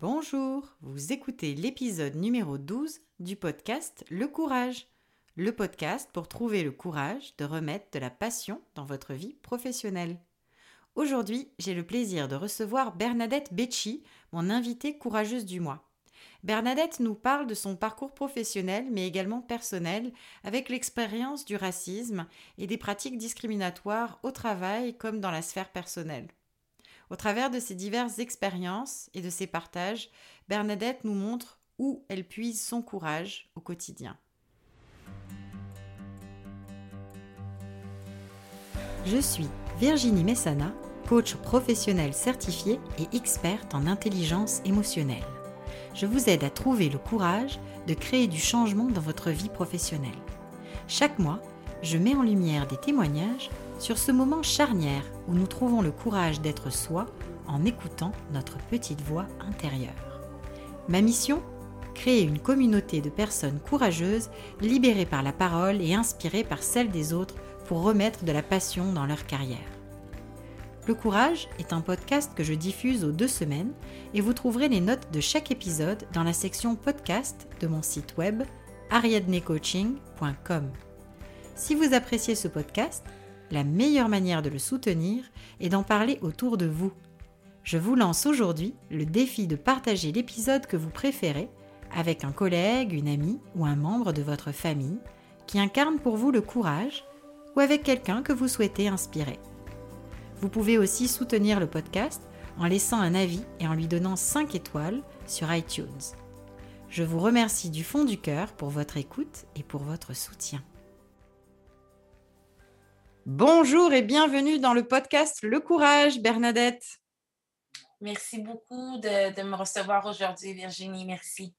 Bonjour, vous écoutez l'épisode numéro 12 du podcast Le Courage, le podcast pour trouver le courage de remettre de la passion dans votre vie professionnelle. Aujourd'hui, j'ai le plaisir de recevoir Bernadette Becci, mon invitée courageuse du mois. Bernadette nous parle de son parcours professionnel mais également personnel avec l'expérience du racisme et des pratiques discriminatoires au travail comme dans la sphère personnelle. Au travers de ses diverses expériences et de ses partages, Bernadette nous montre où elle puise son courage au quotidien. Je suis Virginie Messana, coach professionnel certifié et experte en intelligence émotionnelle. Je vous aide à trouver le courage de créer du changement dans votre vie professionnelle. Chaque mois, je mets en lumière des témoignages sur ce moment charnière où nous trouvons le courage d'être soi en écoutant notre petite voix intérieure. Ma mission Créer une communauté de personnes courageuses, libérées par la parole et inspirées par celle des autres pour remettre de la passion dans leur carrière. Le Courage est un podcast que je diffuse aux deux semaines et vous trouverez les notes de chaque épisode dans la section podcast de mon site web ariadnecoaching.com. Si vous appréciez ce podcast, la meilleure manière de le soutenir est d'en parler autour de vous. Je vous lance aujourd'hui le défi de partager l'épisode que vous préférez avec un collègue, une amie ou un membre de votre famille qui incarne pour vous le courage ou avec quelqu'un que vous souhaitez inspirer. Vous pouvez aussi soutenir le podcast en laissant un avis et en lui donnant 5 étoiles sur iTunes. Je vous remercie du fond du cœur pour votre écoute et pour votre soutien. Bonjour et bienvenue dans le podcast Le Courage, Bernadette. Merci beaucoup de, me recevoir aujourd'hui, Virginie. Merci.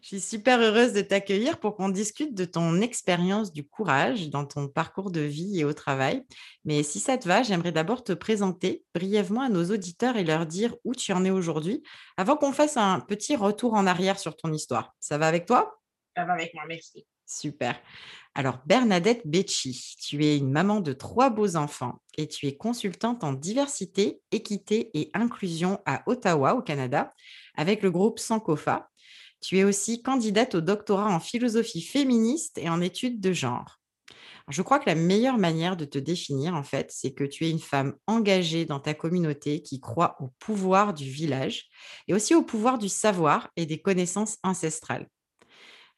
Je suis super heureuse de t'accueillir pour qu'on discute de ton expérience du courage dans ton parcours de vie et au travail. Mais si ça te va, j'aimerais d'abord te présenter brièvement à nos auditeurs et leur dire où tu en es aujourd'hui avant qu'on fasse un petit retour en arrière sur ton histoire. Ça va avec toi? Ça va avec moi, merci. Super. Alors, Bernadette Becci, tu es une maman de trois beaux enfants et tu es consultante en diversité, équité et inclusion à Ottawa, au Canada, avec le groupe Sankofa. Tu es aussi candidate au doctorat en philosophie féministe et en études de genre. Je crois que la meilleure manière de te définir, en fait, c'est que tu es une femme engagée dans ta communauté qui croit au pouvoir du village et aussi au pouvoir du savoir et des connaissances ancestrales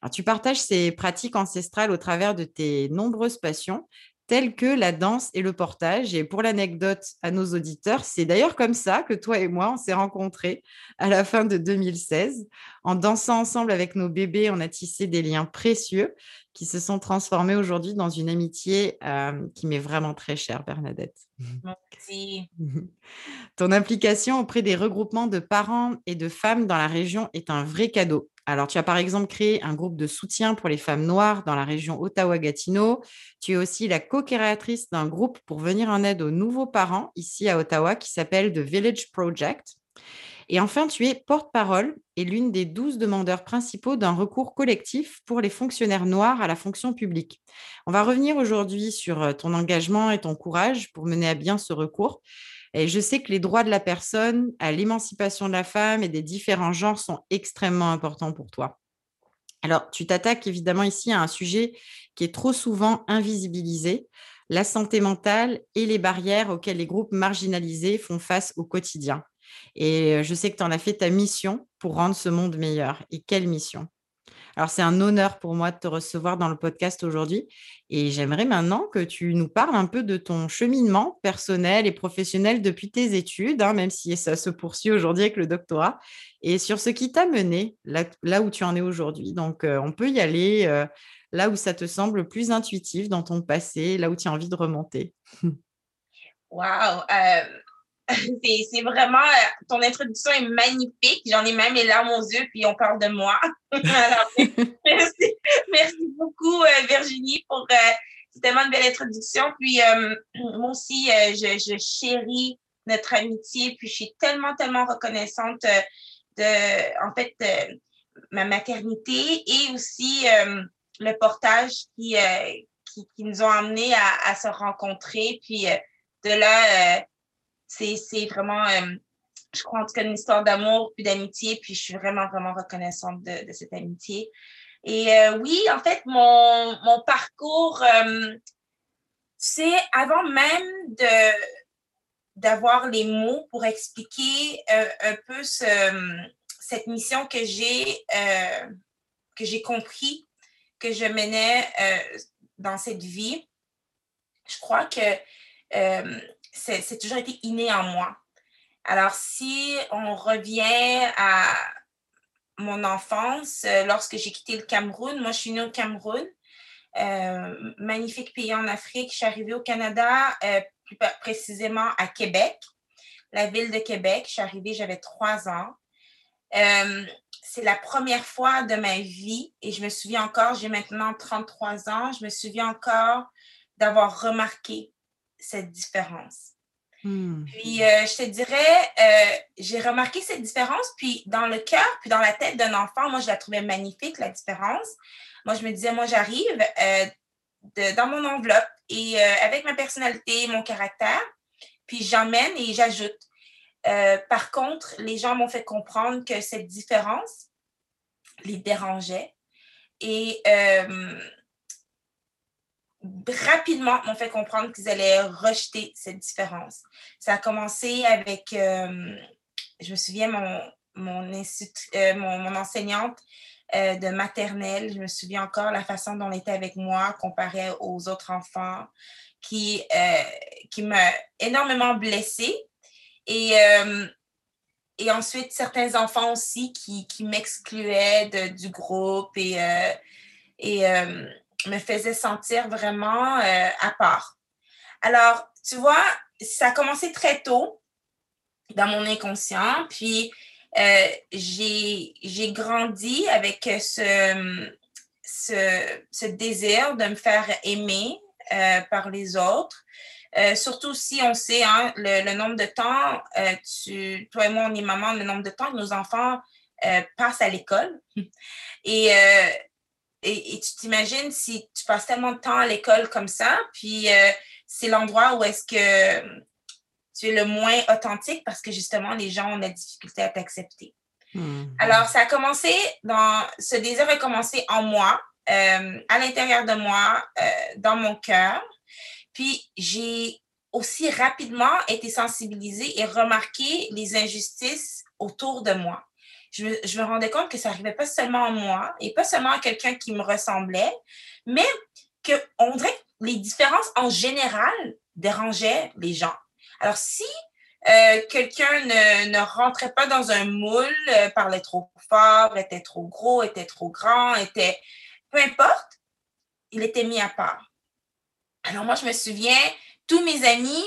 tu partages ces pratiques ancestrales au travers de tes nombreuses passions, telles que la danse et le portage. Et pour l'anecdote à nos auditeurs, c'est d'ailleurs comme ça que toi et moi, on s'est rencontrés à la fin de 2016. En dansant ensemble avec nos bébés, on a tissé des liens précieux qui se sont transformés aujourd'hui dans une amitié euh, qui m'est vraiment très chère, Bernadette. Merci. Ton implication auprès des regroupements de parents et de femmes dans la région est un vrai cadeau. Alors, tu as par exemple créé un groupe de soutien pour les femmes noires dans la région Ottawa-Gatineau. Tu es aussi la co-créatrice d'un groupe pour venir en aide aux nouveaux parents ici à Ottawa qui s'appelle The Village Project. Et enfin, tu es porte-parole et l'une des douze demandeurs principaux d'un recours collectif pour les fonctionnaires noirs à la fonction publique. On va revenir aujourd'hui sur euh, ton engagement et ton courage pour mener à bien ce recours. Et je sais que les droits de la personne, à l'émancipation de la femme et des différents genres sont extrêmement importants pour toi. Alors, tu t'attaques évidemment ici à un sujet qui est trop souvent invisibilisé, la santé mentale et les barrières auxquelles les groupes marginalisés font face au quotidien. Et euh, je sais que tu en as fait ta mission pour rendre ce monde meilleur. Et quelle mission? Alors, c'est un honneur pour moi de te recevoir dans le podcast aujourd'hui. Et j'aimerais maintenant que tu nous parles un peu de ton cheminement personnel et professionnel depuis tes études, hein, même si ça se poursuit aujourd'hui avec le doctorat, et sur ce qui t'a mené là, où tu en es aujourd'hui. Donc, euh, on peut y aller euh, là où ça te semble plus intuitif dans ton passé, là où tu as envie de remonter. Wow! c'est vraiment, euh, ton introduction est magnifique. J'en ai même les larmes aux yeux, puis on parle de moi. merci, beaucoup, euh, Virginie, pour euh, tellement de belle introduction. Puis moi aussi, je, chéris notre amitié, puis je suis tellement, tellement reconnaissante de, en fait, ma maternité et aussi le portage qui, qui, nous ont amenés à, à se rencontrer. Puis de là, c'est vraiment euh, je crois en tout cas une histoire d'amour puis d'amitié, puis je suis vraiment, vraiment reconnaissante de, cette amitié. Et oui, en fait, mon, mon parcours, c'est avant même d'avoir les mots pour expliquer un peu ce, cette mission que j'ai que j'ai compris que je menais dans cette vie, je crois que euh, c'est toujours été inné en moi. Alors, si on revient à mon enfance, euh, lorsque j'ai quitté le Cameroun, moi, je suis née au Cameroun, euh, magnifique pays en Afrique. Je suis arrivée au Canada, plus précisément à Québec, la ville de Québec. Je suis arrivée, j'avais trois ans. c'est la première fois de ma vie et je me souviens encore, j'ai maintenant 33 ans, je me souviens encore d'avoir remarqué cette différence. Hmm. Puis, euh, je te dirais, euh, j'ai remarqué cette différence, puis dans le cœur, puis dans la tête d'un enfant, moi, je la trouvais magnifique, la différence. Moi, je me disais, moi, j'arrive euh, dans mon enveloppe et avec ma personnalité, mon caractère, puis j'emmène et j'ajoute. par contre, les gens m'ont fait comprendre que cette différence les dérangeait. Et rapidement m'ont fait comprendre qu'ils allaient rejeter cette différence. Ça a commencé avec, euh, je me souviens, mon, mon, euh, enseignante euh, de maternelle, je me souviens encore la façon dont elle était avec moi comparée aux autres enfants, qui, qui m'a énormément blessée. Et, et ensuite, certains enfants aussi qui, qui m'excluaient du groupe et, et me faisait sentir vraiment euh, à part. Alors, tu vois, ça a commencé très tôt dans mon inconscient, puis euh, j'ai grandi avec ce, ce, désir de me faire aimer euh, par les autres. surtout si on sait hein, le, nombre de temps, tu, toi et moi, on est maman, le nombre de temps que nos enfants passent à l'école. Et et, tu t'imagines si tu passes tellement de temps à l'école comme ça, puis euh, c'est l'endroit où est-ce que tu es le moins authentique parce que justement, les gens ont la difficulté à t'accepter. Hmm. Alors, ça a commencé dans, ce désir a commencé en moi, euh, à l'intérieur de moi, euh, dans mon cœur. Puis, j'ai aussi rapidement été sensibilisée et remarqué les injustices autour de moi je me, rendais compte que ça n'arrivait pas seulement à moi et pas seulement à quelqu'un qui me ressemblait, mais qu'on dirait que les différences en général dérangeaient les gens. Alors, si euh, quelqu'un ne, rentrait pas dans un moule, euh, parlait trop fort, était trop gros, était trop grand, était peu importe, il était mis à part. Alors moi, je me souviens, tous mes amis,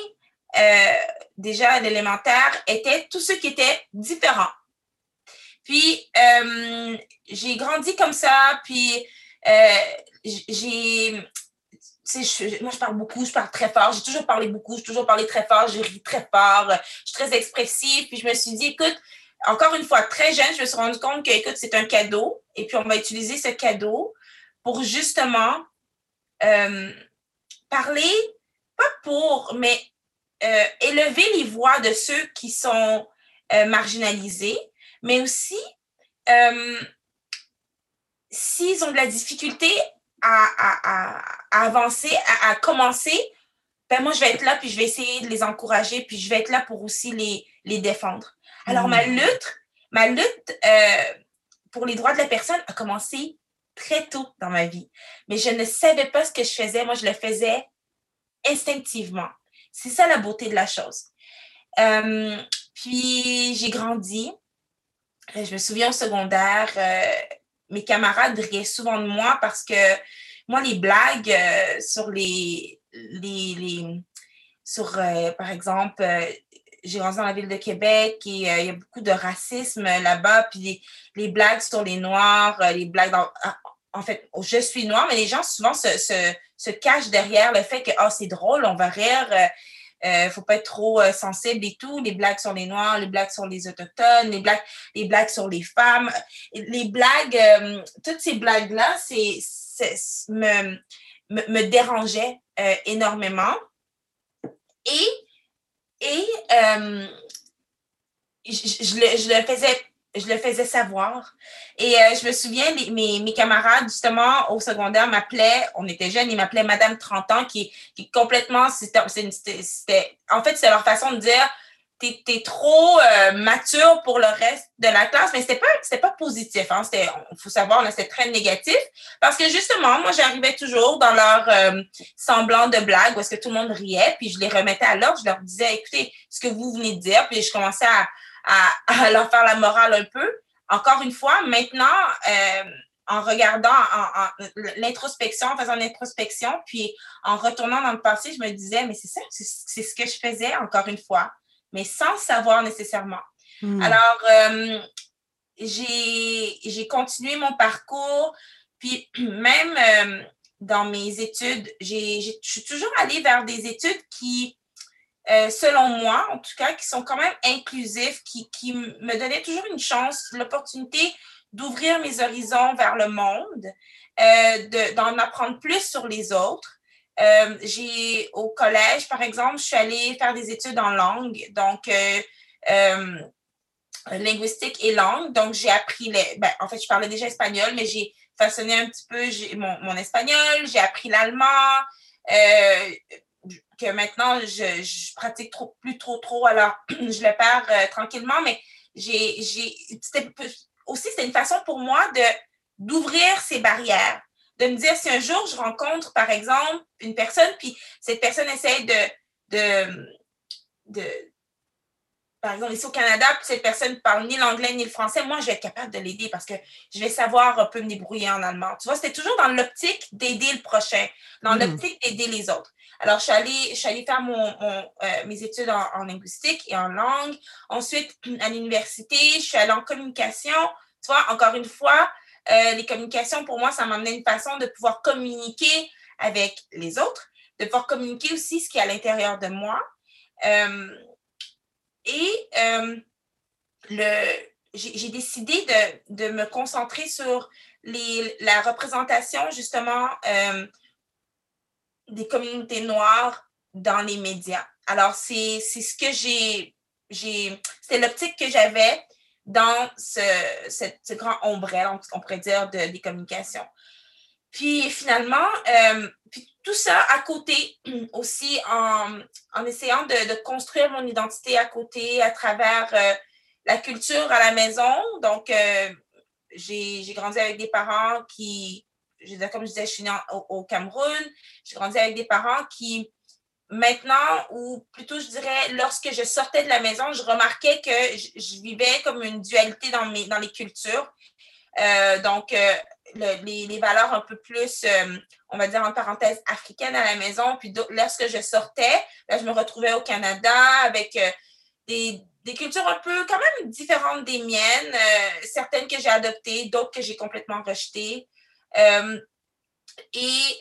euh, déjà à l'élémentaire, étaient tous ceux qui étaient différents. Puis, euh, j'ai grandi comme ça, puis euh, j'ai... moi, je parle beaucoup, je parle très fort. J'ai toujours parlé beaucoup, j'ai toujours parlé très fort, je ris très fort, je suis très expressive. Puis je me suis dit, écoute, encore une fois, très jeune, je me suis rendu compte que, écoute, c'est un cadeau. Et puis, on va utiliser ce cadeau pour justement euh, parler, pas pour, mais élever les voix de ceux qui sont marginalisés, mais aussi euh, s'ils ont de la difficulté à, avancer, à, commencer, ben moi, je vais être là, puis je vais essayer de les encourager, puis je vais être là pour aussi les, les défendre. Alors, ma mm. lutte, ma lutte euh, pour les droits de la personne a commencé très tôt dans ma vie. Mais je ne savais pas ce que je faisais. Moi, je le faisais instinctivement. C'est ça la beauté de la chose. Euh, puis, j'ai grandi. Euh, je me souviens au secondaire, euh, mes camarades riaient souvent de moi parce que moi, les blagues euh, sur les, les, sur, par exemple, j'ai grandi dans la ville de Québec et il y a beaucoup de racisme là-bas, puis les, blagues sur les Noirs, les blagues dans, ah, en fait, je suis noire, mais les gens souvent se, se, cachent derrière le fait que, oh, c'est drôle, on va rire ne euh, faut pas être trop euh, sensible et tout. Les blagues sur les Noirs, les blagues sur les Autochtones, les blagues, les sur les femmes. Les blagues, euh, toutes ces blagues-là, c'est, me, me, dérangeaient énormément. Et, et je, le, je, le, faisais je le faisais savoir. Et euh, je me souviens, mes, mes, camarades, justement, au secondaire, m'appelaient, on était jeunes, ils m'appelaient Madame 30 ans, qui, qui complètement, c'était, en fait, c'est leur façon de dire, t'es, es trop euh, mature pour le reste de la classe, mais c'était pas, c'était pas positif, hein, c'était, faut savoir, c'était très négatif, parce que justement, moi, j'arrivais toujours dans leur euh, semblant de blague, où est-ce que tout le monde riait, puis je les remettais à l'ordre, je leur disais, écoutez, ce que vous venez de dire, puis je commençais à, à, leur faire la morale un peu. Encore une fois, maintenant, euh, en regardant en, l'introspection, en faisant l'introspection, puis en retournant dans le passé, je me disais, mais c'est ça, c'est ce que je faisais, encore une fois, mais sans savoir nécessairement. Hmm. Alors, euh, j'ai continué mon parcours, puis même euh, dans mes études, je suis toujours allée vers des études qui euh, selon moi, en tout cas, qui sont quand même inclusifs, qui, qui me donnaient toujours une chance, l'opportunité d'ouvrir mes horizons vers le monde, euh, d'en apprendre plus sur les autres. Euh, j'ai au collège, par exemple, je suis allée faire des études en langue, donc euh, linguistique et langue. Donc, j'ai appris les. Ben, en fait, je parlais déjà espagnol, mais j'ai façonné un petit peu mon, mon espagnol, j'ai appris l'allemand que maintenant, je, je pratique trop, plus trop, trop, alors je le perds euh, tranquillement, mais j'ai, j'ai, aussi, c'était une façon pour moi de, d'ouvrir ces barrières, de me dire si un jour je rencontre, par exemple, une personne, puis cette personne essaie de, de, de par exemple, ici au Canada, puis cette personne ne parle ni l'anglais ni le français, moi, je vais être capable de l'aider parce que je vais savoir un peu me débrouiller en allemand. Tu vois, c'était toujours dans l'optique d'aider le prochain, dans hmm. l'optique d'aider les autres. Alors, je suis allée, faire euh, mes études en, linguistique et en langue. Ensuite, à l'université, je suis allée en communication. Tu vois, encore une fois, euh, les communications, pour moi, ça m'amenait une façon de pouvoir communiquer avec les autres, de pouvoir communiquer aussi ce qui est à l'intérieur de moi. Euh, et euh, j'ai décidé de, de, me concentrer sur les, la représentation justement des communautés noires dans les médias. Alors, c'est ce que j'ai, c'est l'optique que j'avais dans ce, ce, grand ombrelle, on pourrait dire, de, des communications. Puis finalement, euh, puis tout ça à côté aussi en, en essayant de, de, construire mon identité à côté à travers euh, la culture à la maison. Donc, euh, j'ai grandi avec des parents qui, je comme je disais, je suis née au, Cameroun. J'ai grandi avec des parents qui, maintenant, ou plutôt je dirais, lorsque je sortais de la maison, je remarquais que je, vivais comme une dualité dans, mes, dans les cultures. donc, les, valeurs un peu plus, euh, on va dire en parenthèse, africaines à la maison. Puis lorsque je sortais, je me retrouvais au Canada avec euh, des, cultures un peu quand même différentes des miennes, euh, certaines que j'ai adoptées, d'autres que j'ai complètement rejetées. Et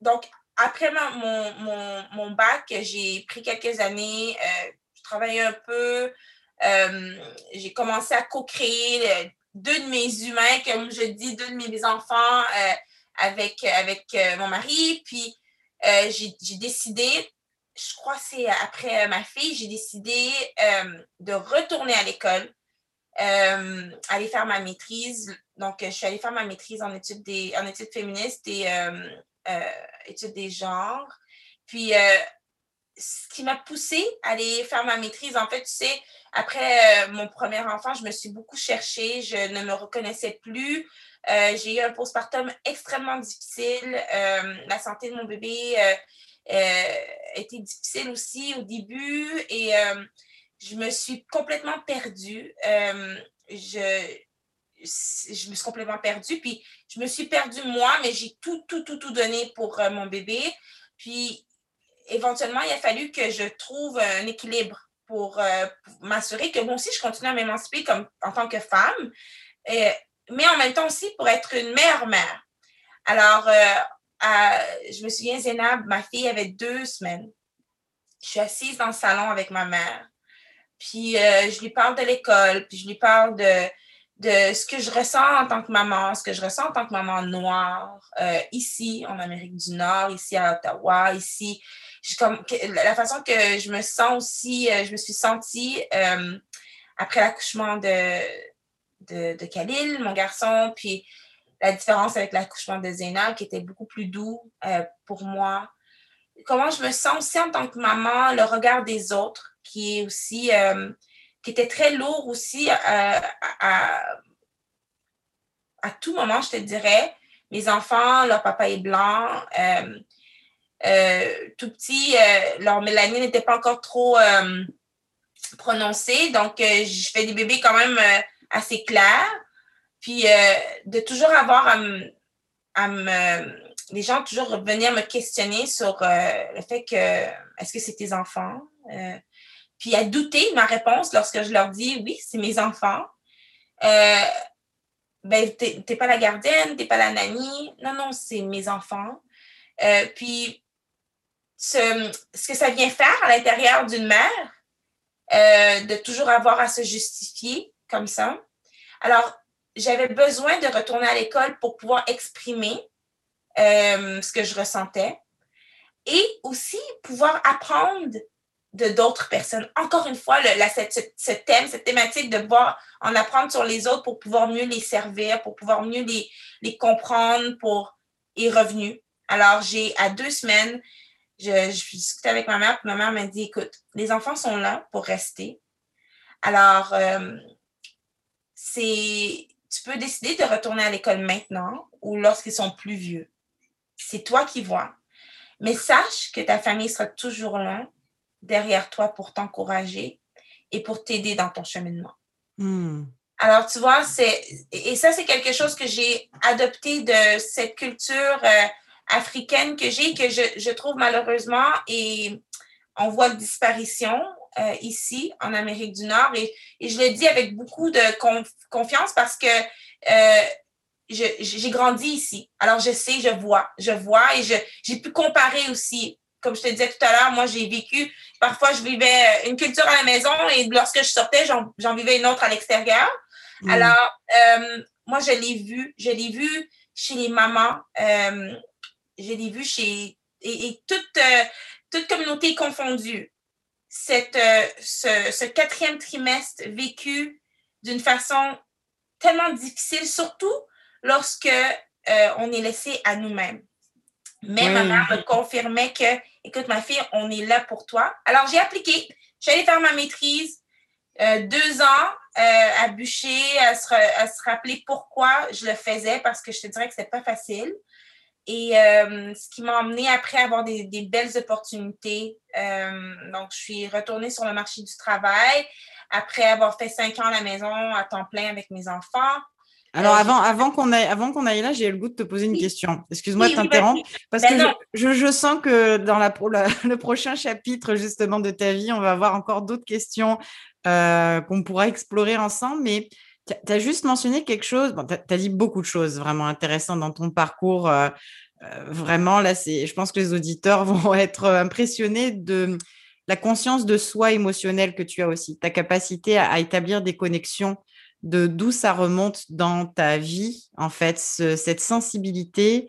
donc, après mon, mon, bac, j'ai pris quelques années, je travaillais un peu, j'ai commencé à co-créer deux de mes humains, comme je dis, deux de mes enfants euh, avec, avec euh, mon mari. Puis euh, j'ai décidé, je crois c'est après ma fille, j'ai décidé de retourner à l'école, aller faire ma maîtrise. Donc, je suis allée faire ma maîtrise en études, des, en études féministes et études des genres. Puis, ce qui m'a poussée à aller faire ma maîtrise, en fait, tu sais, après euh, mon premier enfant, je me suis beaucoup cherchée, je ne me reconnaissais plus. Euh, j'ai eu un postpartum extrêmement difficile. Euh, la santé de mon bébé était difficile aussi au début et je me suis complètement perdue. je, je me suis complètement perdue. Puis je me suis perdue moi, mais j'ai tout, tout, tout, tout donné pour mon bébé. Puis éventuellement, il a fallu que je trouve un équilibre pour, euh, m'assurer que moi aussi, je continue à m'émanciper comme en tant que femme, mais en même temps aussi pour être une meilleure mère. Alors, euh, je me souviens, Zénab, ma fille avait deux semaines. Je suis assise dans le salon avec ma mère. Puis euh, je lui parle de l'école, puis je lui parle de, de ce que je ressens en tant que maman, ce que je ressens en tant que maman noire, ici en Amérique du Nord, ici à Ottawa, ici la façon que je me sens aussi, je me suis sentie après l'accouchement de, de, de, Khalil, mon garçon, puis la différence avec l'accouchement de Zéna, qui était beaucoup plus doux pour moi. Comment je me sens aussi en tant que maman, le regard des autres, qui est aussi, qui était très lourd aussi à, à tout moment, je te dirais. Mes enfants, leur papa est blanc. Euh, euh, tout petit, euh, leur mélanine n'était pas encore trop prononcée. Donc, je fais des bébés quand même assez clairs. Puis, de toujours avoir à me, les gens toujours venir me questionner sur le fait que est-ce que c'est tes enfants? Puis à douter ma réponse lorsque je leur dis oui, c'est mes enfants ben, t'es pas la gardienne, t'es pas la nanny. Non, non, c'est mes enfants. Euh, puis, ce, ce, que ça vient faire à l'intérieur d'une mère, euh, de toujours avoir à se justifier comme ça. Alors, j'avais besoin de retourner à l'école pour pouvoir exprimer euh, ce que je ressentais et aussi pouvoir apprendre de d'autres personnes. Encore une fois, ce, thème, cette thématique de voir, en apprendre sur les autres pour pouvoir mieux les servir, pour pouvoir mieux les, comprendre, pour est revenu. Alors, j'ai, à deux semaines, je, je discutais avec ma mère, puis ma mère m'a dit, écoute, les enfants sont là pour rester. Alors, euh, c'est, tu peux décider de retourner à l'école maintenant ou lorsqu'ils sont plus vieux. C'est toi qui vois. Mais sache que ta famille sera toujours là derrière toi pour t'encourager et pour t'aider dans ton cheminement. Hmm. Alors, tu vois, c'est, et ça, c'est quelque chose que j'ai adopté de cette culture euh, africaine que j'ai, que je, je, trouve malheureusement, et on voit une disparition euh, ici en Amérique du Nord. Et, et, je le dis avec beaucoup de confiance parce que euh, j'ai grandi ici. Alors, je sais, je vois, je vois et j'ai pu comparer aussi comme je te disais tout à l'heure, moi, j'ai vécu, parfois, je vivais euh, une culture à la maison et lorsque je sortais, j'en vivais une autre à l'extérieur. Mm. Alors, euh, moi, je l'ai vu, je l'ai vu chez les mamans, euh, je l'ai vu chez, et, toute, toute communauté confondue. Cette, ce, ce quatrième trimestre vécu d'une façon tellement difficile, surtout lorsque on est laissé à nous-mêmes. Mais ma mère me confirmait que, écoute, ma fille, on est là pour toi. Alors, j'ai appliqué. Je suis allée faire ma maîtrise. Euh, deux ans euh, à bûcher, à se, à se, rappeler pourquoi je le faisais, parce que je te dirais que c'était pas facile. Et euh, ce qui m'a emmené après à avoir des, des belles opportunités. donc, je suis retournée sur le marché du travail après avoir fait cinq ans à la maison à temps plein avec mes enfants. Alors, euh, avant, avant qu'on aille, avant qu'on aille là, j'ai le goût de te poser une question. Excuse-moi de t'interrompre, parce ben que je, je, sens que dans la, le prochain chapitre justement de ta vie, on va avoir encore d'autres questions euh, qu'on pourra explorer ensemble. Mais tu as juste mentionné quelque chose, bon, tu as, dit beaucoup de choses vraiment intéressantes dans ton parcours. Euh, vraiment, là, c'est, je pense que les auditeurs vont être impressionnés de la conscience de soi émotionnelle que tu as aussi, ta capacité à établir des connexions de d'où ça remonte dans ta vie, en fait, cette sensibilité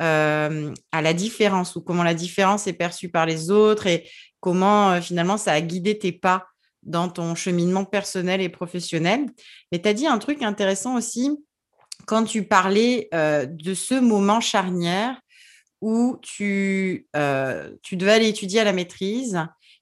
euh, à la différence ou comment la différence est perçue par les autres et comment euh, finalement ça a guidé tes pas dans ton cheminement personnel et professionnel. Mais tu as dit un truc intéressant aussi quand tu parlais euh, de ce moment charnière où tu, tu devais aller étudier à la maîtrise.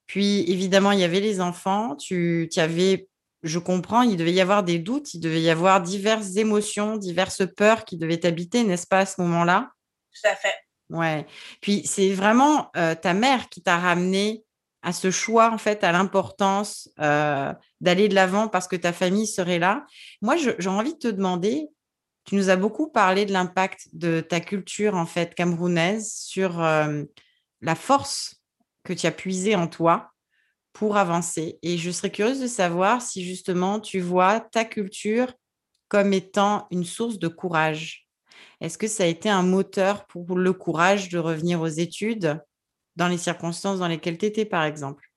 Puis évidemment, il y avait les enfants, tu, tu avais je comprends, il devait y avoir des doutes, il devait y avoir diverses émotions, diverses peurs qui devaient t'habiter, n'est-ce pas, à ce moment-là? Tout à fait. Ouais. Puis c'est vraiment euh, ta mère qui t'a ramené à ce choix, en fait, à l'importance euh, d'aller de l'avant parce que ta famille serait là. Moi, j'ai envie de te demander, tu nous as beaucoup parlé de l'impact de ta culture, en fait, camerounaise sur euh, la force que tu as puisée en toi pour avancer. Et je serais curieuse de savoir si justement tu vois ta culture comme étant une source de courage. Est-ce que ça a été un moteur pour le courage de revenir aux études dans les circonstances dans lesquelles tu étais, par exemple?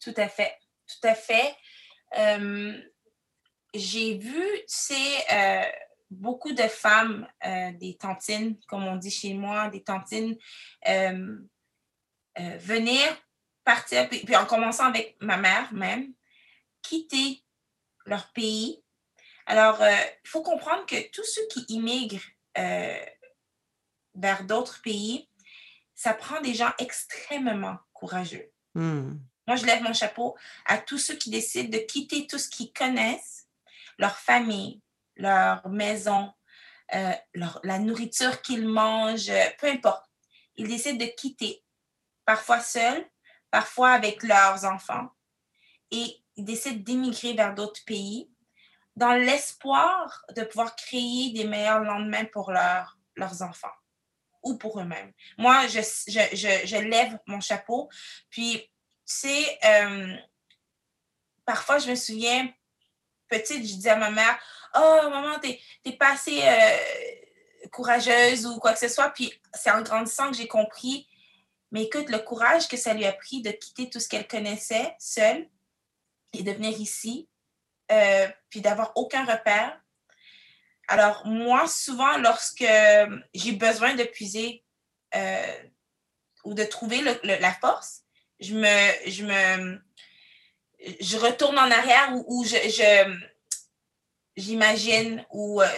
Tout à fait, tout à fait. j'ai vu, c'est euh, beaucoup de femmes, euh, des tantines, comme on dit chez moi, des tantines, euh, venir, partir, puis, en commençant avec ma mère même, quitter leur pays. Alors, euh, il faut comprendre que tous ceux qui immigrent vers d'autres pays, ça prend des gens extrêmement courageux. Hmm. Moi, je lève mon chapeau à tous ceux qui décident de quitter tout ce qu'ils connaissent, leur famille, leur maison, euh, la nourriture qu'ils mangent, peu importe. Ils décident de quitter, parfois seuls, parfois avec leurs enfants, et ils décident d'émigrer vers d'autres pays dans l'espoir de pouvoir créer des meilleurs lendemains pour leurs enfants ou pour eux-mêmes. Moi, je, je, lève mon chapeau. Puis, tu sais, euh, parfois, je me souviens, petite, je disais à ma mère, Oh, maman, t'es pas assez euh, courageuse ou quoi que ce soit. Puis c'est en grandissant que j'ai compris, mais écoute, le courage que ça lui a pris de quitter tout ce qu'elle connaissait seule et de venir ici, euh, puis d'avoir aucun repère. Alors, moi, souvent, lorsque j'ai besoin de puiser euh, ou de trouver la force, je me, je me, je retourne en arrière ou, je, j'imagine ou euh,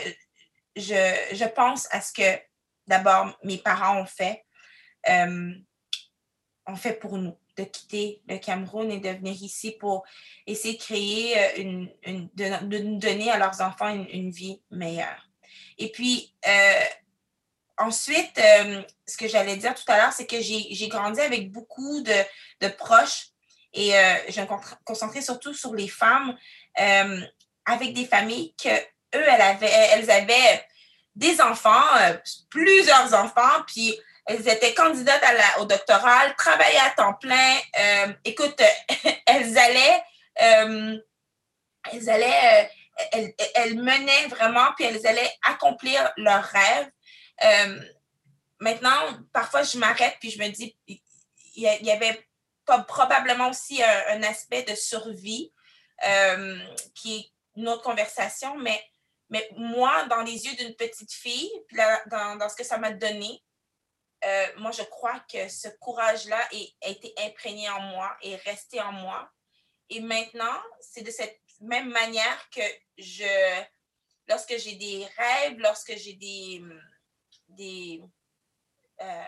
je, pense à ce que d'abord mes parents ont fait, ont fait pour nous, de quitter le Cameroun et de venir ici pour essayer de créer euh, une, de, nous donner à leurs enfants une, vie meilleure. Et puis, ensuite, ce que j'allais dire tout à l'heure, c'est que j'ai grandi avec beaucoup de, de proches et je vais me concentrer surtout sur les femmes avec des familles que eux, elles avaient, elles avaient des enfants, euh, plusieurs enfants, puis elles étaient candidates au doctorat, travaillaient à temps plein. Euh, écoute, elles allaient, euh, elles allaient, elles, elles, menaient vraiment, puis elles allaient accomplir leurs rêves. maintenant, parfois, je m'arrête, puis je me dis, il y, avait probablement aussi un, aspect de survie qui, une autre conversation, mais, mais moi, dans les yeux d'une petite fille, dans, ce que ça m'a donné, euh, moi, je crois que ce courage-là a été imprégné en moi et resté en moi. Et maintenant, c'est de cette même manière que je, lorsque j'ai des rêves, lorsque j'ai des, des, euh,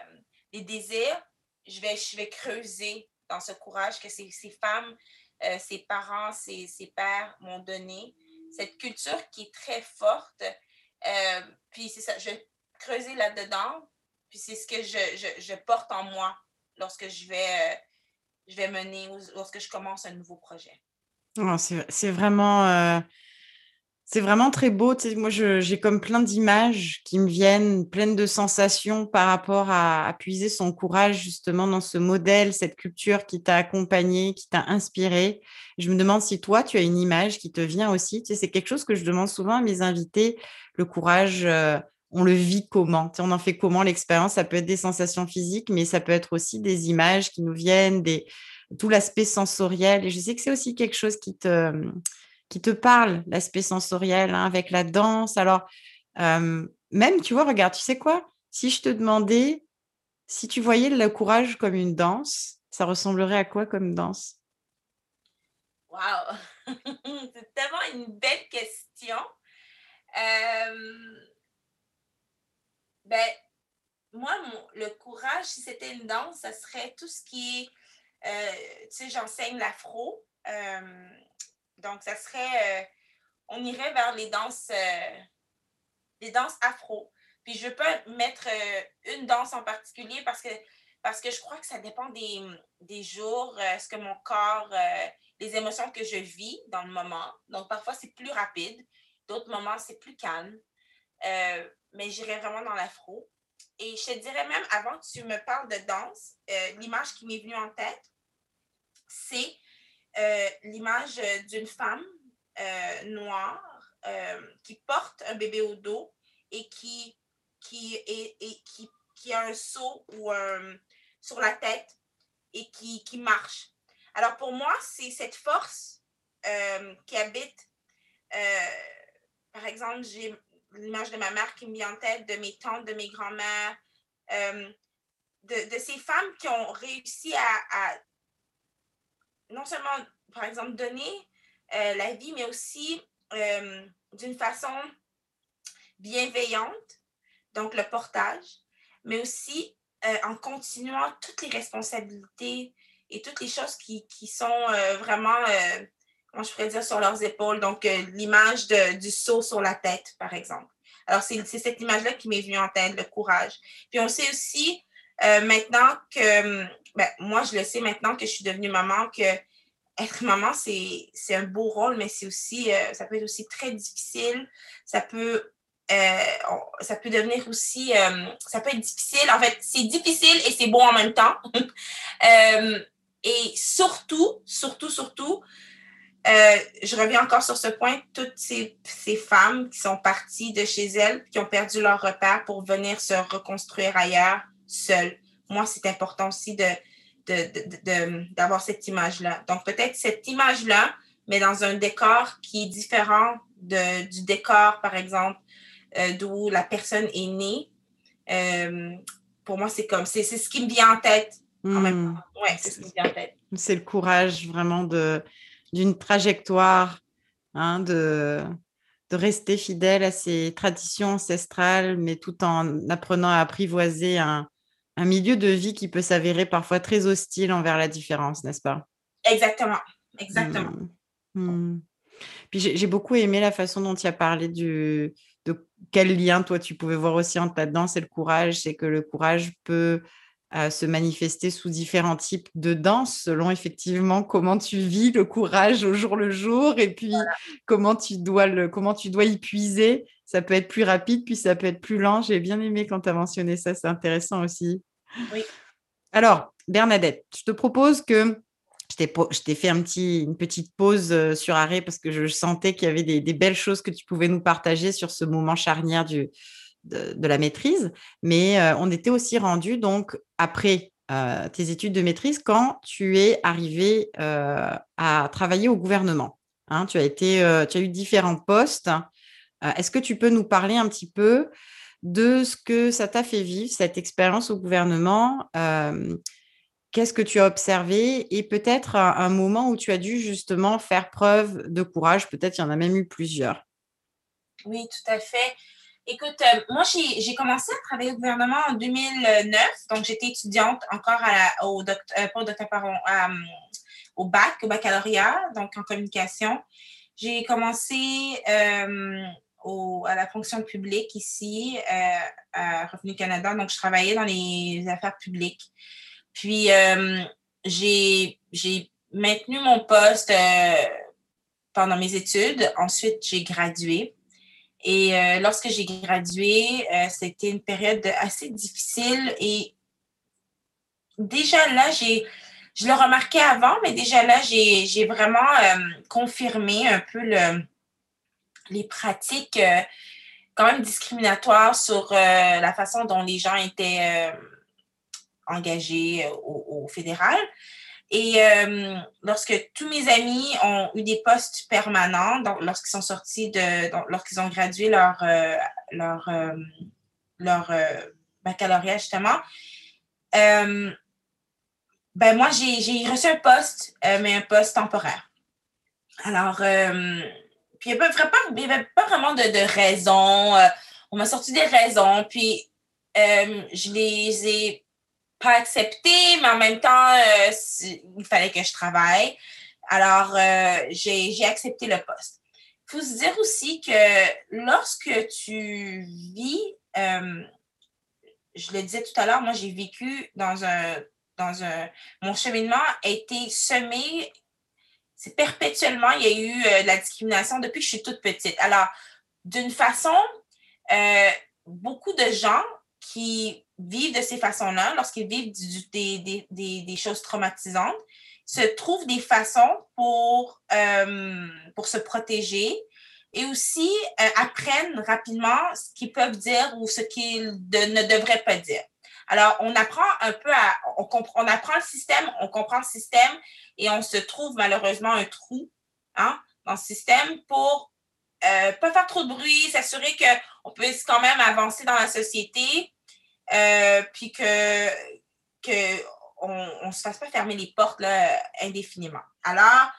désirs, je vais, je vais creuser dans ce courage que ces, ces femmes euh, ses parents, ses, ses pères m'ont donné. Cette culture qui est très forte. Puis c'est ça, je vais creuser là-dedans. Puis c'est ce que je, porte en moi lorsque je vais, euh, mener, lorsque je commence un nouveau projet. C'est vraiment c'est vraiment très beau. moi, j'ai comme plein d'images qui me viennent, pleines de sensations par rapport à, puiser son courage justement dans ce modèle, cette culture qui t'a accompagné, qui t'a inspiré. Je me demande si toi, tu as une image qui te vient aussi. C'est quelque chose que je demande souvent à mes invités. Le courage, euh, on le vit comment? On en fait comment l'expérience? Ça peut être des sensations physiques, mais ça peut être aussi des images qui nous viennent, des, tout l'aspect sensoriel. Et je sais que c'est aussi quelque chose qui te qui te parle, l'aspect sensoriel, hein, avec la danse. Alors, même, tu vois, regarde, tu sais quoi? Si je te demandais si tu voyais le courage comme une danse, ça ressemblerait à quoi comme danse? Waouh C'est tellement une belle question. Ben, moi, le courage, si c'était une danse, ça serait tout ce qui est, euh, tu sais, j'enseigne l'afro. Donc, ça serait, euh, on irait vers les danses, euh, les danses afro. Puis, je ne veux pas mettre euh, une danse en particulier parce que, parce que je crois que ça dépend des, des jours, ce que mon corps, les émotions que je vis dans le moment. Donc, parfois, c'est plus rapide. D'autres moments, c'est plus calme. Mais j'irais vraiment dans l'afro. Et je te dirais même, avant que tu me parles de danse, l'image qui m'est venue en tête, c'est euh, l'image euh, d'une femme euh, noire qui porte un bébé au dos et qui, qui, et qui, qui a un seau ou sur la tête et qui, qui marche. Alors pour moi, c'est cette force qui habite, par exemple, j'ai l'image de ma mère qui me vient en tête, de mes tantes, de mes grands-mères. de, ces femmes qui ont réussi à, non seulement, par exemple, donner euh, la vie, mais aussi euh, d'une façon bienveillante, donc le portage, mais aussi euh, en continuant toutes les responsabilités et toutes les choses qui, sont vraiment, comment je pourrais dire, sur leurs épaules. Donc, l'image du saut sur la tête, par exemple. Alors, c'est cette image-là qui m'est venue en tête, le courage. Puis, on sait aussi euh, maintenant que, ben, moi, je le sais maintenant que je suis devenue maman, que être maman, c'est un beau rôle, mais c'est aussi, euh, ça peut être aussi très difficile. Ça peut, euh, ça peut devenir aussi, ça peut être difficile. En fait, c'est difficile et c'est beau en même temps. et surtout, surtout, surtout, je reviens encore sur ce point, toutes ces, ces, femmes qui sont parties de chez elles, qui ont perdu leur repère pour venir se reconstruire ailleurs, seul. Moi, c'est important aussi de, d'avoir cette image-là. Donc, peut-être cette image-là, mais dans un décor qui est différent de, du décor, par exemple, euh, d'où la personne est née. Euh, pour moi, c'est comme, c'est, ce qui me vient en tête. En même hmm. temps. Ouais, c'est ce qui me vient en tête. C'est le courage vraiment de, d'une trajectoire, hein, de, de rester fidèle à ses traditions ancestrales, mais tout en apprenant à apprivoiser un, un milieu de vie qui peut s'avérer parfois très hostile envers la différence, n'est-ce pas? Exactement, exactement. Mmh. Mmh. Puis j'ai beaucoup aimé la façon dont tu as parlé du, de quel lien toi tu pouvais voir aussi entre la danse et le courage. C'est que le courage peut euh, se manifester sous différents types de danse selon effectivement comment tu vis le courage au jour le jour et puis comment tu dois le comment tu dois y puiser. Ça peut être plus rapide puis ça peut être plus lent. J'ai bien aimé quand tu as mentionné ça, c'est intéressant aussi. Oui. Alors, Bernadette, je te propose que je t'ai fait un petit, une petite pause euh, sur arrêt parce que je sentais qu'il y avait des, belles choses que tu pouvais nous partager sur ce moment charnière du, de, la maîtrise. Mais euh, on était aussi rendu donc après euh, tes études de maîtrise quand tu es arrivé à travailler au gouvernement. Hein. tu, as été, tu as eu différents postes. Est-ce que tu peux nous parler un petit peu de ce que ça t'a fait vivre, cette expérience au gouvernement. Qu'est-ce que tu as observé et peut-être un, moment où tu as dû justement faire preuve de courage? Peut-être il y en a même eu plusieurs. Oui, tout à fait. Écoute, moi, j'ai commencé à travailler au gouvernement en 2009. Donc, j'étais étudiante encore au, au bac, au baccalauréat, donc en communication. J'ai commencé à la fonction publique ici euh, à Revenu Canada. Donc, je travaillais dans les affaires publiques. Puis, euh, j'ai maintenu mon poste euh, pendant mes études. Ensuite, j'ai gradué. Et lorsque j'ai gradué, c'était une période assez difficile. Et déjà là, j'ai, je le remarquais avant, mais déjà là, j'ai vraiment confirmé un peu le, les pratiques euh, quand même discriminatoires sur euh, la façon dont les gens étaient euh, engagés au, fédéral. Et lorsque tous mes amis ont eu des postes permanents, donc lorsqu'ils sont sortis de, lorsqu'ils ont gradué leur, leur, leur baccalauréat, justement, ben moi, j'ai reçu un poste, mais un poste temporaire. Alors, puis il n'y avait, pas vraiment de, de raison. Euh, on m'a sorti des raisons, puis euh, je les ai pas acceptées, mais en même temps, euh, il fallait que je travaille. Alors, j'ai accepté le poste. Il faut se dire aussi que lorsque tu vis, je le disais tout à l'heure, moi j'ai vécu dans un, dans un, mon cheminement a été semé c'est perpétuellement, il y a eu euh, de la discrimination depuis que je suis toute petite. Alors, d'une façon, euh, beaucoup de gens qui vivent de ces façons-là, lorsqu'ils vivent des, choses traumatisantes, se trouvent des façons pour, euh, pour se protéger et aussi apprennent rapidement ce qu'ils peuvent dire ou ce qu'ils ne devraient pas dire. Alors, on apprend un peu à, on, on apprend le système, on comprend le système et on se trouve malheureusement un trou hein, dans le système pour euh, pas faire trop de bruit, s'assurer qu'on puisse quand même avancer dans la société, euh, puis que qu'on ne se fasse pas fermer les portes là, indéfiniment. Alors,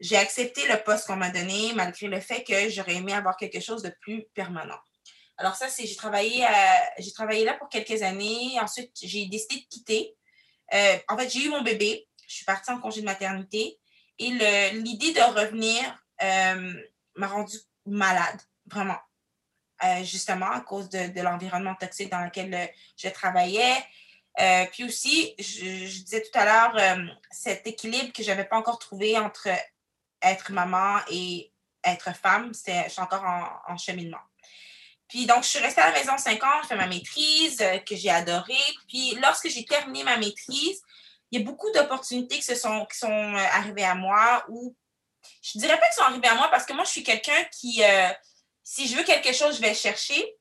j'ai accepté le poste qu'on m'a donné malgré le fait que j'aurais aimé avoir quelque chose de plus permanent. Alors ça, c'est j'ai travaillé, j'ai travaillé là pour quelques années. Ensuite, j'ai décidé de quitter. Euh, en fait, j'ai eu mon bébé. Je suis partie en congé de maternité. Et l'idée de revenir euh, m'a rendue malade, vraiment. Euh, justement, à cause de, l'environnement toxique dans lequel je travaillais. puis aussi, je, disais tout à l'heure, cet équilibre que je n'avais pas encore trouvé entre être maman et être femme, je suis encore en cheminement. Puis donc, je suis restée à la maison cinq ans, j'ai fait ma maîtrise euh, que j'ai adorée. Puis lorsque j'ai terminé ma maîtrise, il y a beaucoup d'opportunités qui, sont, qui sont euh, arrivées à moi ou je dirais pas qu'elles sont arrivées à moi parce que moi, je suis quelqu'un qui, euh, si je veux quelque chose, je vais chercher.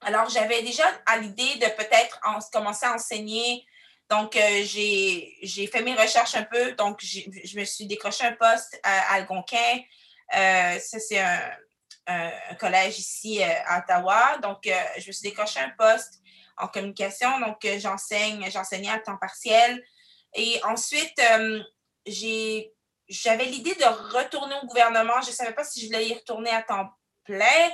Alors, j'avais déjà à l'idée de peut-être commencer à enseigner. Donc, j'ai fait mes recherches un peu. Donc, je me suis décroché un poste à Algonquin. ça, c'est un, collège ici euh, à Ottawa. Donc, euh, je me suis décroché un poste en communication. Donc, euh, j'enseigne, j'enseignais à temps partiel. Et ensuite, j'avais l'idée de retourner au gouvernement. Je ne savais pas si je voulais y retourner à temps plein,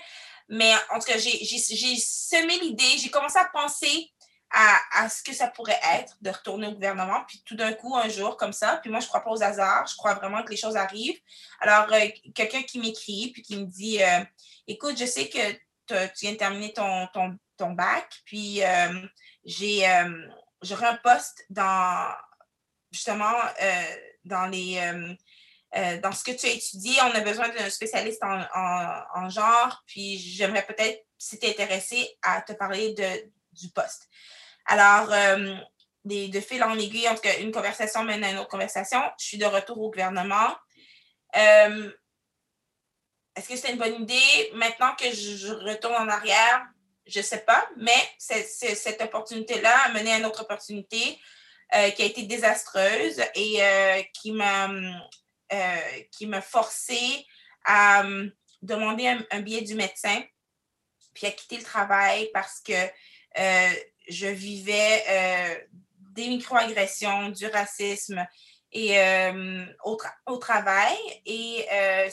mais en tout cas, j'ai semé l'idée, j'ai commencé à penser à, ce que ça pourrait être de retourner au gouvernement. Puis tout d'un coup, un jour comme ça, puis moi, je ne crois pas aux hasards, je crois vraiment que les choses arrivent. Alors, euh, quelqu'un qui m'écrit, puis qui me dit, euh, écoute, je sais que tu viens de terminer ton, ton, bac, puis euh, j'ai j'aurai un poste dans, justement, dans les... dans ce que tu as étudié, on a besoin d'un spécialiste en, en, genre, puis j'aimerais peut-être, si tu es intéressé, à te parler de, du poste. Alors, euh, de fil en aiguille, en tout cas, une conversation mène à une autre conversation. Je suis de retour au gouvernement. Euh, est-ce que c'est une bonne idée? Maintenant que je, retourne en arrière, je ne sais pas, mais cette opportunité-là a mené à une autre opportunité euh, qui a été désastreuse et qui m'a qui m'a forcé à demander un, billet du médecin, puis à quitter le travail parce que je vivais euh, des microagressions, du racisme et euh, au, travail. Et euh,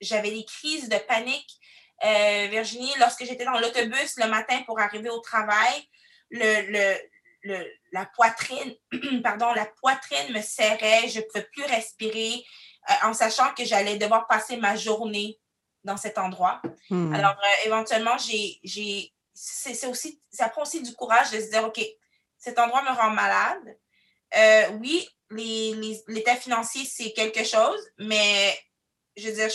j'avais des crises de panique. Virginie, lorsque j'étais dans l'autobus le matin pour arriver au travail, la poitrine, pardon, la poitrine me serrait, je ne pouvais plus respirer en sachant que j'allais devoir passer ma journée dans cet endroit. Hmm. Alors, éventuellement, j'ai c'est aussi, ça prend aussi du courage de se dire, OK, cet endroit me rend malade. Euh, oui, l'état financier, c'est quelque chose, mais je veux dire,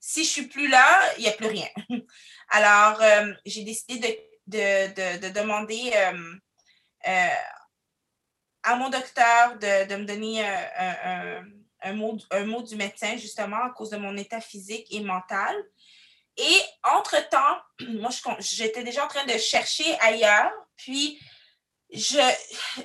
si je suis plus là, il n'y a plus rien. Alors, euh, j'ai décidé de, demander euh, à mon docteur de, me donner un, mot, un mot du médecin, justement, à cause de mon état physique et mental. Et entre-temps, moi, j'étais déjà en train de chercher ailleurs. Puis, je,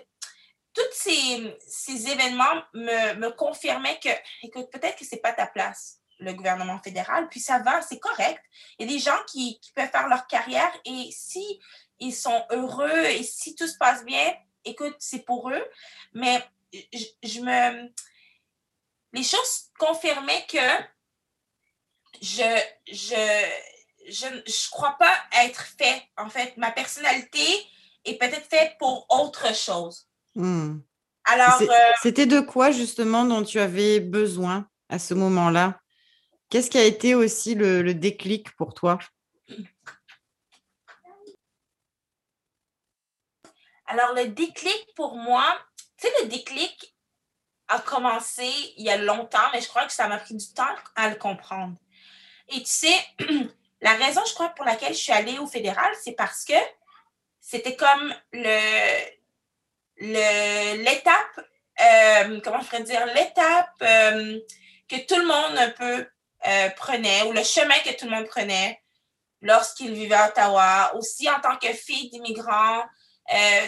tous ces, événements me, confirmaient que, écoute, peut-être que ce n'est pas ta place, le gouvernement fédéral. Puis ça va, c'est correct. Il y a des gens qui, peuvent faire leur carrière et si ils sont heureux et si tout se passe bien, écoute, c'est pour eux. Mais je, je me. Les choses confirmaient que je, je, je, crois pas être fait. En fait, ma personnalité est peut-être faite pour autre chose. Hmm. Alors. Euh, c'était de quoi justement dont tu avais besoin à ce moment-là? Qu'est-ce qui a été aussi le, déclic pour toi? Alors, le déclic pour moi, tu sais, le déclic a commencé il y a longtemps, mais je crois que ça m'a pris du temps à le comprendre. Et tu sais, la raison, je crois, pour laquelle je suis allée au fédéral, c'est parce que c'était comme le l'étape, euh, comment je pourrais dire, l'étape euh, que tout le monde un peu euh, prenait, ou le chemin que tout le monde prenait lorsqu'il vivait à Ottawa. Aussi, en tant que fille d'immigrants,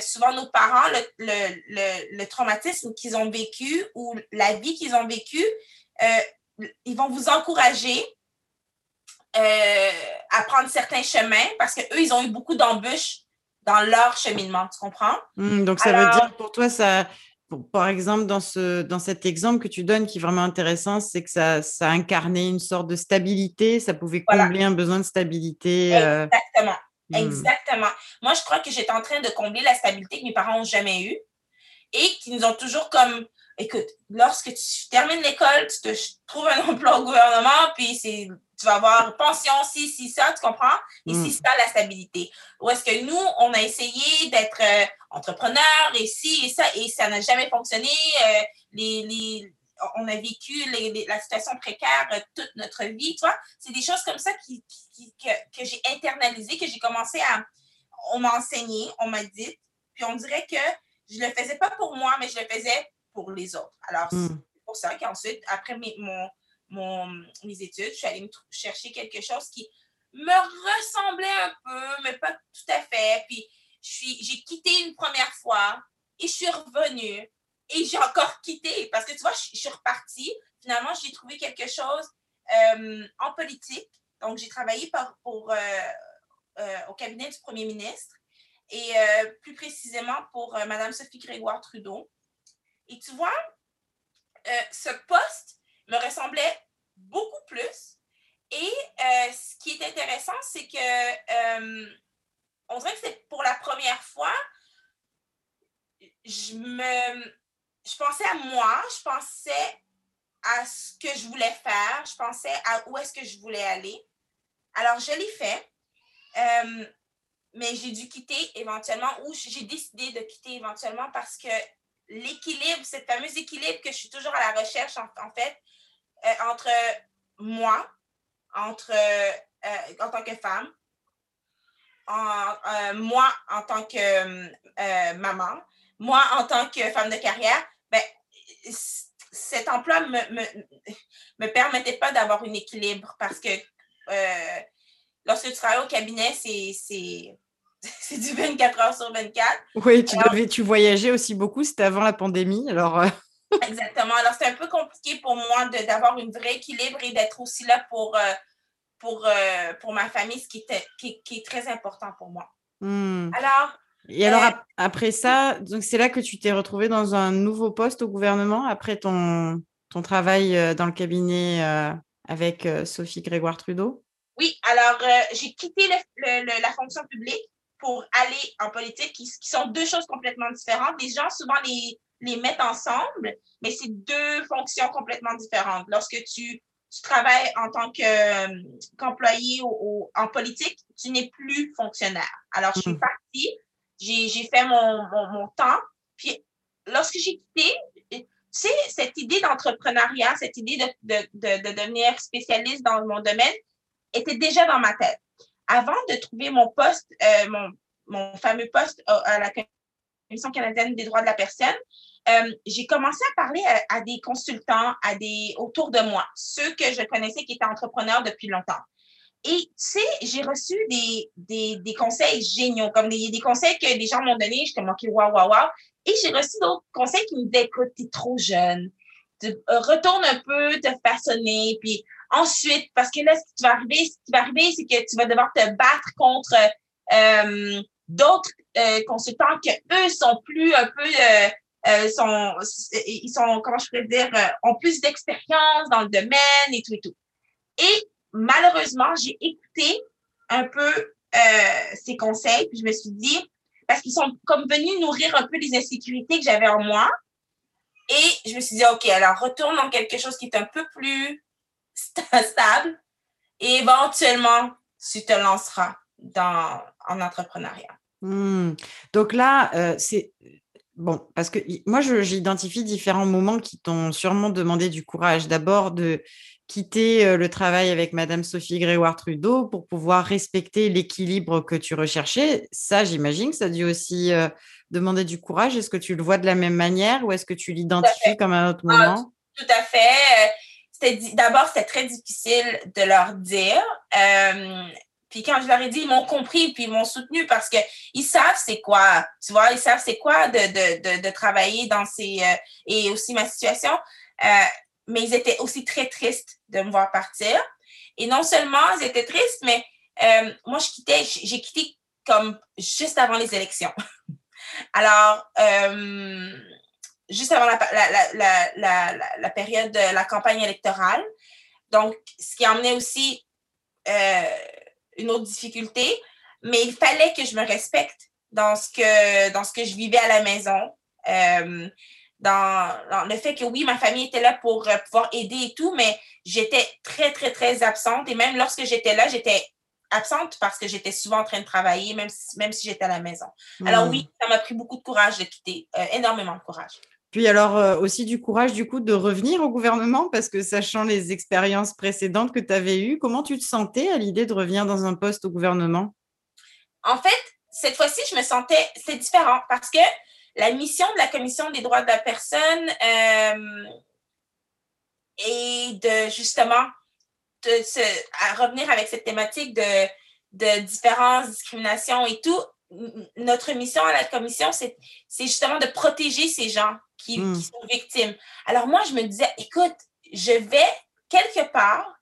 souvent nos parents, le, le traumatisme qu'ils ont vécu ou la vie qu'ils ont vécue, ils vont vous encourager euh, à prendre certains chemins parce qu'eux, ils ont eu beaucoup d'embûches dans leur cheminement, tu comprends? Mmh, donc, ça veut dire pour toi, ça, par exemple, dans, ce, dans cet exemple que tu donnes qui est vraiment intéressant, c'est que ça, ça incarnait une sorte de stabilité, ça pouvait combler un besoin de stabilité. Euh, Exactement. Hmm. Exactement. Moi, je crois que j'étais en train de combler la stabilité que mes parents n'ont jamais eue et qui nous ont toujours comme, écoute, lorsque tu termines l'école, tu te trouves un emploi au gouvernement, puis c'est, tu vas avoir pension, si, si, ça, tu comprends? Et hmm. c'est ça la stabilité. Ou est-ce que nous, on a essayé d'être euh, entrepreneur et si et ça, et ça n'a jamais fonctionné. Euh, les, les, on a vécu la situation précaire toute notre vie, tu vois. C'est des choses comme ça qui, que, que j'ai internalisé, que j'ai commencé à... On m'a enseigné, on m'a dit, puis on dirait que je le faisais pas pour moi, mais je le faisais pour les autres. Alors, hmm. c'est pour ça qu'ensuite, après mes, mon, mon, mes études, je suis allée me chercher quelque chose qui me ressemblait un peu, mais pas tout à fait. Puis, j'ai quitté une première fois et je suis revenue et j'ai encore quitté parce que tu vois, je, suis repartie. Finalement, j'ai trouvé quelque chose euh, en politique. Donc, j'ai travaillé pour, euh, euh, au cabinet du premier ministre et plus précisément pour Mme Sophie Grégoire Trudeau. Et tu vois, ce poste me ressemblait beaucoup plus. Et ce qui est intéressant, c'est que on dirait que c'est pour la première fois, je me je pensais à moi, je pensais à ce que je voulais faire, je pensais à où est-ce que je voulais aller. Alors, je l'ai fait, euh, mais j'ai dû quitter éventuellement, ou j'ai décidé de quitter éventuellement parce que l'équilibre, ce fameux équilibre que je suis toujours à la recherche, en, fait, euh, entre moi, entre, euh, en tant que femme, moi en tant que maman, moi, en tant que femme de carrière, ben, cet emploi ne me, me, me, permettait pas d'avoir un équilibre parce que euh, lorsque tu travailles au cabinet, c'est du 24 heures sur 24. Oui, tu, devais, tu voyageais aussi beaucoup, c'était avant la pandémie. Alors, euh. Exactement. Alors, c'est un peu compliqué pour moi d'avoir un vrai équilibre et d'être aussi là pour, euh, pour, pour ma famille, ce qui, était, qui, qui est très important pour moi. Hmm. Alors, et alors, après ça, donc c'est là que tu t'es retrouvée dans un nouveau poste au gouvernement après ton, ton travail euh, dans le cabinet euh, avec euh, Sophie Grégoire Trudeau? Oui, alors j'ai quitté la fonction publique pour aller en politique, qui, sont deux choses complètement différentes. Les gens souvent les, les mettent ensemble, mais c'est deux fonctions complètement différentes. Lorsque tu, tu travailles en tant qu'employé en politique, tu n'es plus fonctionnaire. Alors, je suis mmh. partie j'ai fait mon, mon, temps. Puis lorsque j'ai quitté, tu sais, cette idée d'entrepreneuriat, cette idée de, de, de, devenir spécialiste dans mon domaine était déjà dans ma tête. Avant de trouver mon poste, euh, mon, mon fameux poste à la Commission canadienne des droits de la personne, euh, j'ai commencé à parler à, à, des consultants, à des autour de moi, ceux que je connaissais qui étaient entrepreneurs depuis longtemps. Et tu sais, j'ai reçu des, des, des, conseils géniaux, comme des, des conseils que des gens m'ont donné. J'étais comme, waouh, waouh, waouh. Et j'ai reçu d'autres conseils qui me disaient, écoute, t'es trop jeune. Euh, retourne un peu te façonner. Puis ensuite, parce que là, ce qui va arriver, ce qui va arriver, c'est que tu vas devoir te battre contre euh, d'autres euh, consultants que eux sont plus un peu euh, euh sont ils sont comment je pourrais dire ont plus d'expérience dans le domaine et tout et tout. Et malheureusement, j'ai écouté un peu euh, ces conseils, puis je me suis dit, parce qu'ils sont comme venus nourrir un peu les insécurités que j'avais en moi. Et je me suis dit, OK, alors retourne dans quelque chose qui est un peu plus stable et éventuellement, tu te lanceras dans, en entrepreneuriat. Hmm. Donc là, euh, c'est bon, parce que moi, j'identifie différents moments qui t'ont sûrement demandé du courage. D'abord, de quitter le travail avec Madame Sophie Grégoire Trudeau pour pouvoir respecter l'équilibre que tu recherchais. Ça, j'imagine que ça a dû aussi demander du courage. Est-ce que tu le vois de la même manière ou est-ce que tu l'identifies comme un autre ah, moment? tout, à fait. D'abord, c'était très difficile de leur dire. puis quand je leur ai dit, ils m'ont compris puis ils m'ont soutenu parce qu'ils savent c'est quoi, tu vois, ils savent c'est quoi de, de, de, de, travailler dans ces... et aussi ma situation mais ils étaient aussi très tristes de me voir partir. Et non seulement ils étaient tristes, mais euh, moi, je quittais, j'ai quitté comme juste avant les élections. Alors, juste avant la, période de la campagne électorale. Donc, ce qui emmenait aussi une autre difficulté, mais il fallait que je me respecte dans ce que, dans ce que je vivais à la maison. Euh, dans, le fait que oui, ma famille était là pour euh, pouvoir aider et tout, mais j'étais très, très, très absente. Et même lorsque j'étais là, j'étais absente parce que j'étais souvent en train de travailler, même si, même si j'étais à la maison. Alors hmm. oui, ça m'a pris beaucoup de courage de quitter, euh, énormément de courage. Puis alors aussi du courage du coup de revenir au gouvernement parce que sachant les expériences précédentes que tu avais eues, comment tu te sentais à l'idée de revenir dans un poste au gouvernement? En fait, cette fois-ci, je me sentais, c'est différent parce que la mission de la Commission des droits de la personne euh, est de justement de à revenir avec cette thématique de, de différence, discrimination et tout. Notre mission à la Commission, c'est justement de protéger ces gens qui, hmm. qui sont victimes. Alors moi, je me disais, écoute, je vais quelque part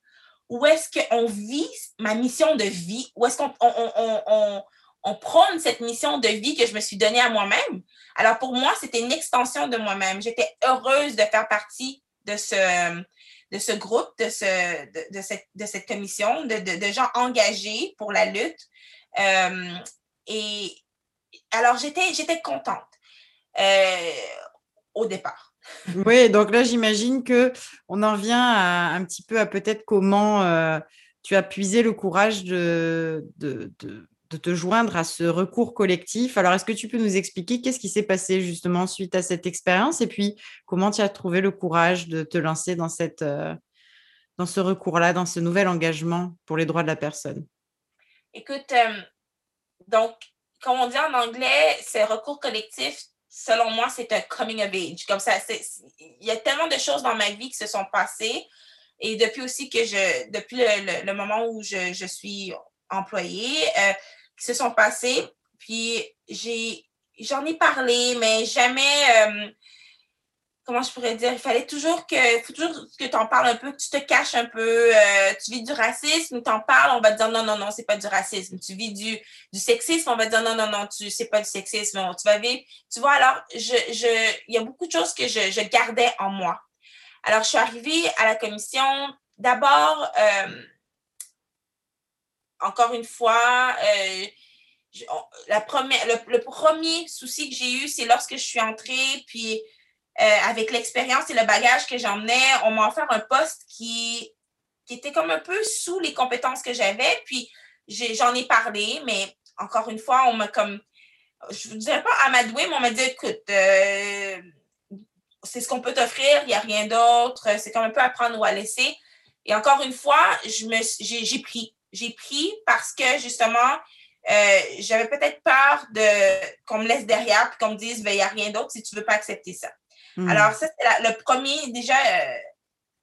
où est-ce qu'on vit ma mission de vie, où est-ce qu'on on, on prône cette mission de vie que je me suis donnée à moi-même. Alors pour moi, c'était une extension de moi-même. J'étais heureuse de faire partie de ce, groupe, de, ce, de, cette, commission, de, gens engagés pour la lutte. Euh, et alors, j'étais, contente euh, au départ. Oui, donc là, j'imagine que on en vient un petit peu à peut-être comment euh, tu as puisé le courage de, de, te joindre à ce recours collectif. Alors, est-ce que tu peux nous expliquer qu'est-ce qui s'est passé justement suite à cette expérience et puis comment tu as trouvé le courage de te lancer dans, cette, euh, dans ce recours-là, dans ce nouvel engagement pour les droits de la personne? Écoute, euh, donc, comme on dit en anglais, c'est recours collectif. Selon moi, c'est un coming of age. Comme ça, il y a tellement de choses dans ma vie qui se sont passées. Et depuis aussi que je, depuis le, moment où je, je suis employée, euh, qui se sont passés. Puis j'ai, j'en ai parlé, mais jamais, euh, comment je pourrais dire, il fallait toujours que, faut toujours que tu en parles un peu, que tu te caches un peu. Euh, tu vis du racisme, tu en parles, on va te dire non, non, non, c'est pas du racisme. Tu vis du, du sexisme, on va te dire non, non, non, tu c'est pas du sexisme. Tu vas vivre. Tu vois, alors, je, je, il y a beaucoup de choses que je, je gardais en moi. Alors, je suis arrivée à la commission. D'abord, euh, encore une fois, euh, la première, le, premier souci que j'ai eu, c'est lorsque je suis entrée, puis euh, avec l'expérience et le bagage que j'emmenais, on m'a offert un poste qui, qui était comme un peu sous les compétences que j'avais. Puis j'en ai, parlé, mais encore une fois, on m'a comme, je ne vous dirais pas amadoué, mais on m'a dit, écoute, euh, c'est ce qu'on peut t'offrir, il n'y a rien d'autre, c'est comme un peu à prendre ou à laisser. Et encore une fois, j'ai pris j'ai pris parce que justement, euh, j'avais peut-être peur de qu'on me laisse derrière et qu'on me dise, ben, il n'y a rien d'autre si tu ne veux pas accepter ça. Hmm. Alors, ça, c'est le premier, déjà, euh,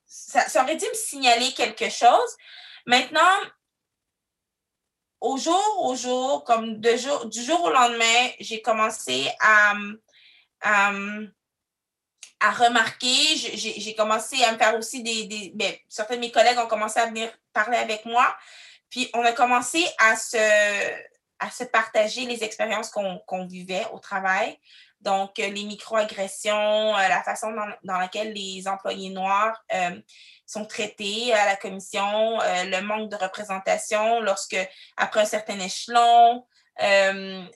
ça, aurait dû me signaler quelque chose. Maintenant, au jour au jour, comme de jour, du jour au lendemain, j'ai commencé à, à, à remarquer, j'ai commencé à me faire aussi des, des ben, certains de mes collègues ont commencé à venir parler avec moi. Puis on a commencé à se, partager les expériences qu'on vivait au travail. Donc, euh, les microagressions, euh, la façon dans, laquelle les employés noirs euh, sont traités à la commission, le manque de représentation lorsque, après un certain échelon, la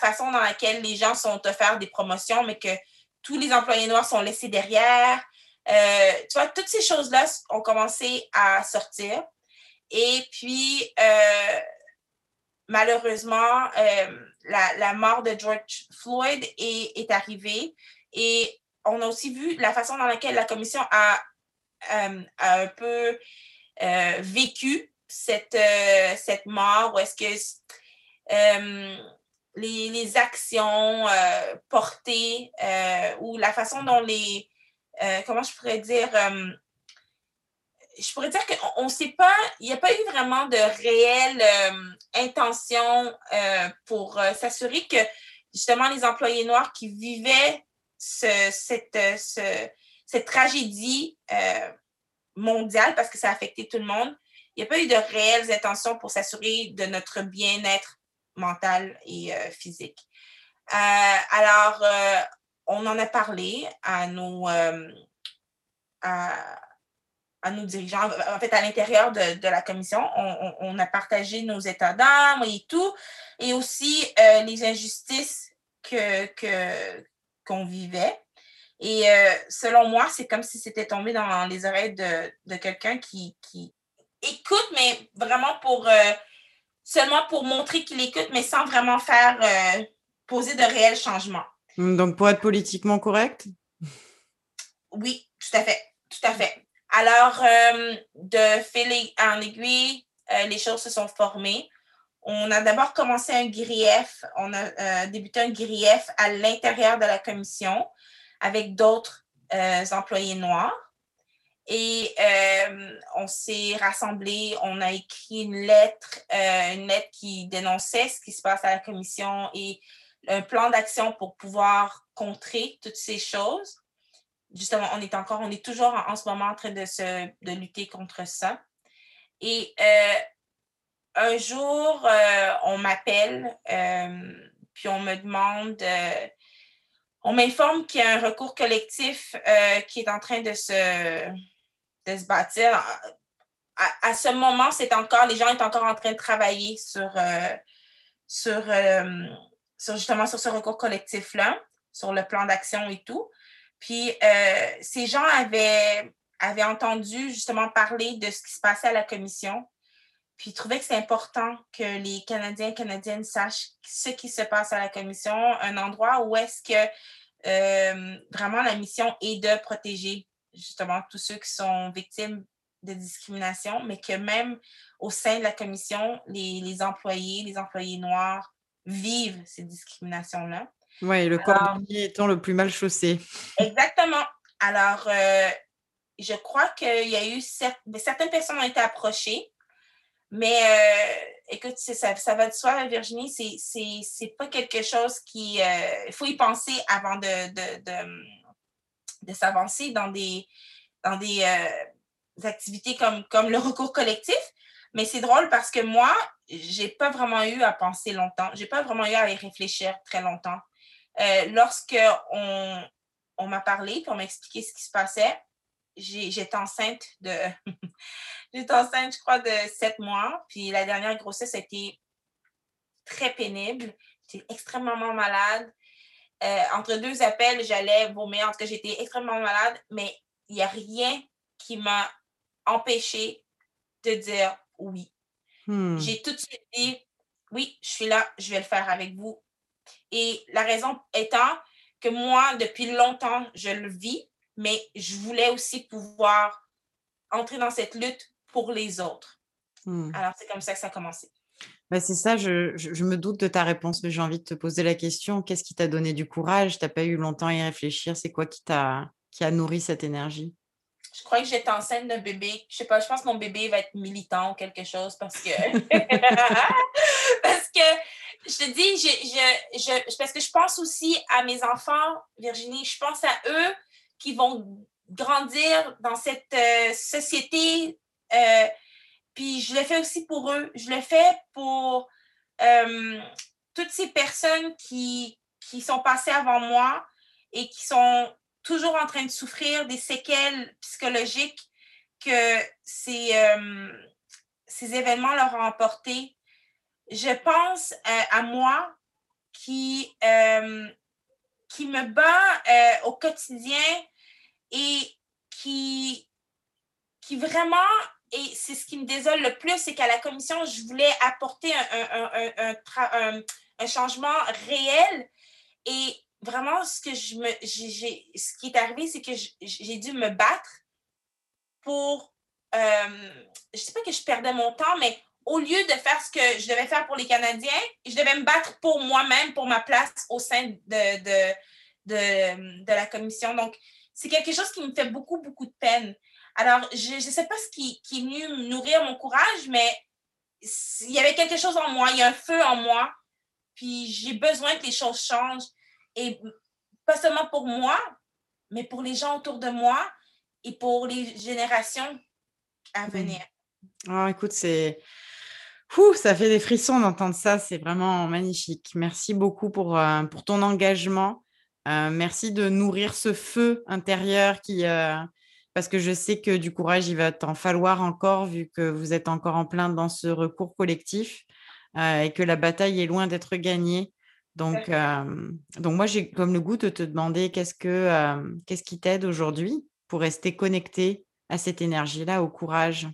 façon dans laquelle les gens sont offerts des promotions, mais que tous les employés noirs sont laissés derrière. tu vois, toutes ces choses-là ont commencé à sortir. Et puis, euh, malheureusement, euh, la, mort de George Floyd est, arrivée. Et on a aussi vu la façon dans laquelle la commission a, euh, un peu vécu cette, cette mort, ou est-ce que les, actions portées ou la façon dont les, comment je pourrais dire, je pourrais dire qu'on ne sait pas, il n'y a pas eu vraiment de réelle euh, intention euh, pour euh, s'assurer que justement les employés noirs qui vivaient cette, cette tragédie mondiale, parce que ça a affecté tout le monde, il n'y a pas eu de réelles intentions pour s'assurer de notre bien-être mental et euh, physique. Euh, alors, euh, on en a parlé à nos, nos dirigeants, en fait, à l'intérieur de, de, la commission. On, on, a partagé nos états d'âme et tout, et aussi les injustices que, que, qu'on vivait. Et selon moi, c'est comme si c'était tombé dans les oreilles de, de quelqu'un qui, qui, écoute, mais vraiment pour euh, seulement pour montrer qu'il écoute, mais sans vraiment faire euh, poser de réels changements. Donc, pour être politiquement correct? Oui, tout à fait. Tout à fait. Alors, euh, de fil en aiguille, les choses se sont formées. On a d'abord commencé un grief, on a débuté un grief à l'intérieur de la commission avec d'autres employés noirs. Et euh, on s'est rassemblés, on a écrit une lettre, euh, une lettre qui dénonçait ce qui se passe à la commission et un plan d'action pour pouvoir contrer toutes ces choses. Justement, on est encore, on est toujours en, ce moment en train de, se, lutter contre ça. Et euh, un jour, on m'appelle, puis on me demande on m'informe qu'il y a un recours collectif qui est en train de se, de bâtir. À, ce moment, c'est encore, les gens sont encore en train de travailler sur, euh, euh, sur, justement sur ce recours collectif-là, sur le plan d'action et tout. Puis euh, ces gens avaient, avaient entendu justement parler de ce qui se passait à la commission. Puis ils trouvaient que c'est important que les Canadiens et Canadiennes sachent ce qui se passe à la commission, un endroit où est-ce que vraiment la mission est de protéger justement tous ceux qui sont victimes de discrimination, mais que même au sein de la commission, les, employés, les employés noirs vivent ces discriminations-là. Oui, le cordonnier étant le plus mal chaussé. Exactement. Alors, euh, je crois qu'il y a eu ben, certaines personnes ont été approchées, mais euh, écoute, ça, ça, va de soi, Virginie, c'est pas quelque chose qui. Euh, il faut y penser avant de de s'avancer dans des, dans des euh, activités comme, comme le recours collectif. Mais c'est drôle parce que moi, j'ai pas vraiment eu à penser longtemps. J'ai pas vraiment eu à y réfléchir très longtemps. Euh, lorsque on, on m'a parlé, puis on m'a expliqué ce qui se passait, j'étais enceinte de j'étais enceinte, je crois, de sept mois. Puis la dernière grossesse a été très pénible. J'étais extrêmement malade. Euh, entre deux appels, j'allais vomir. En tout cas, j'étais extrêmement malade, mais il n'y a rien qui m'a empêché de dire oui. Hmm. J'ai tout de suite dit oui, je suis là, je vais le faire avec vous. Et la raison étant que moi, depuis longtemps, je le vis, mais je voulais aussi pouvoir entrer dans cette lutte pour les autres. Hmm. Alors, c'est comme ça que ça a commencé. Bah, c'est ça, je, me doute de ta réponse, mais j'ai envie de te poser la question. Qu'est-ce qui t'a donné du courage? Tu n'as pas eu longtemps à y réfléchir? C'est quoi qui, t'a, qui a nourri cette énergie? Je crois que j'étais enceinte d'un bébé. Je sais pas, je pense que mon bébé va être militant ou quelque chose parce que... parce que, je te dis, je, je, parce que je pense aussi à mes enfants, Virginie. Je pense à eux qui vont grandir dans cette euh, société... Euh, puis je le fais aussi pour eux. Je le fais pour euh, toutes ces personnes qui, qui sont passées avant moi et qui sont toujours en train de souffrir des séquelles psychologiques que ces, euh, ces événements leur ont apporté. Je pense euh, à moi qui, qui me bat au quotidien et qui, qui vraiment et c'est ce qui me désole le plus, c'est qu'à la commission, je voulais apporter un, un, changement réel. Et vraiment, ce, que je me, ce qui est arrivé, c'est que j'ai dû me battre pour. Euh, je ne sais pas que je perdais mon temps, mais au lieu de faire ce que je devais faire pour les Canadiens, je devais me battre pour moi-même, pour ma place au sein de, de, de, de la commission. Donc, c'est quelque chose qui me fait beaucoup, beaucoup de peine. Alors, je ne sais pas ce qui, qui, est venu nourrir mon courage, mais il y avait quelque chose en moi, il y a un feu en moi, puis j'ai besoin que les choses changent. Et pas seulement pour moi, mais pour les gens autour de moi et pour les générations à venir. Oh, écoute, c'est. Ouh, ça fait des frissons d'entendre ça, c'est vraiment magnifique. Merci beaucoup pour, euh, ton engagement. Euh, merci de nourrir ce feu intérieur qui, euh, parce que je sais que du courage, il va t'en falloir encore vu que vous êtes encore en plein dans ce recours collectif et que la bataille est loin d'être gagnée. Donc, donc moi, j'ai comme le goût de te demander qu'est-ce, que, qu'est-ce qui t'aide aujourd'hui pour rester connecté à cette énergie-là, au courage?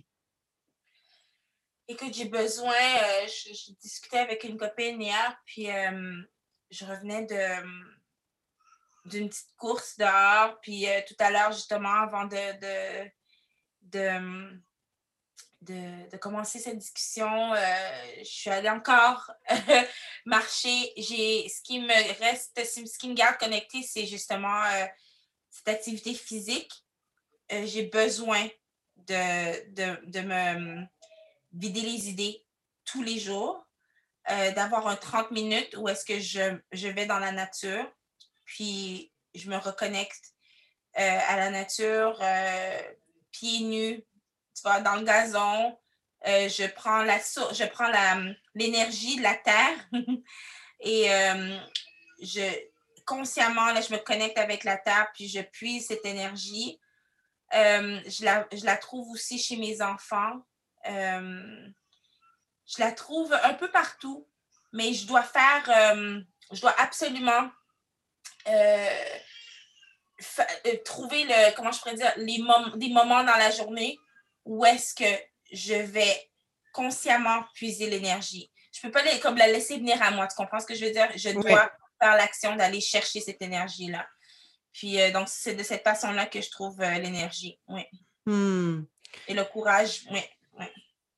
Écoute, j'ai besoin, euh, je, discutais avec une copine hier, puis euh, je revenais de d'une petite course dehors, puis euh, tout à l'heure, justement, avant de, de, de, commencer cette discussion, je suis allée encore marcher. J'ai, ce qui me reste, ce qui me garde connectée, c'est justement cette activité physique. j'ai besoin de, de me vider les idées tous les jours, euh, d'avoir un 30 minutes où est-ce que je, je, vais dans la nature, puis je me reconnecte euh, à la nature, euh, pieds nus, tu vois, dans le gazon. je prends la je prends l'énergie de la terre et je consciemment là, je me connecte avec la terre puis je puise cette énergie. je, la, je la trouve aussi chez mes enfants. Euh, je la trouve un peu partout, mais je dois faire, euh, je dois absolument euh, trouver le, comment je pourrais dire, les des moments dans la journée où est-ce que je vais consciemment puiser l'énergie. Je ne peux pas comme la laisser venir à moi. Tu comprends ce que je veux dire? Je dois faire l'action d'aller chercher cette énergie-là. Puis donc, c'est de cette façon-là que je trouve l'énergie. Oui. Hmm. Et le courage, oui.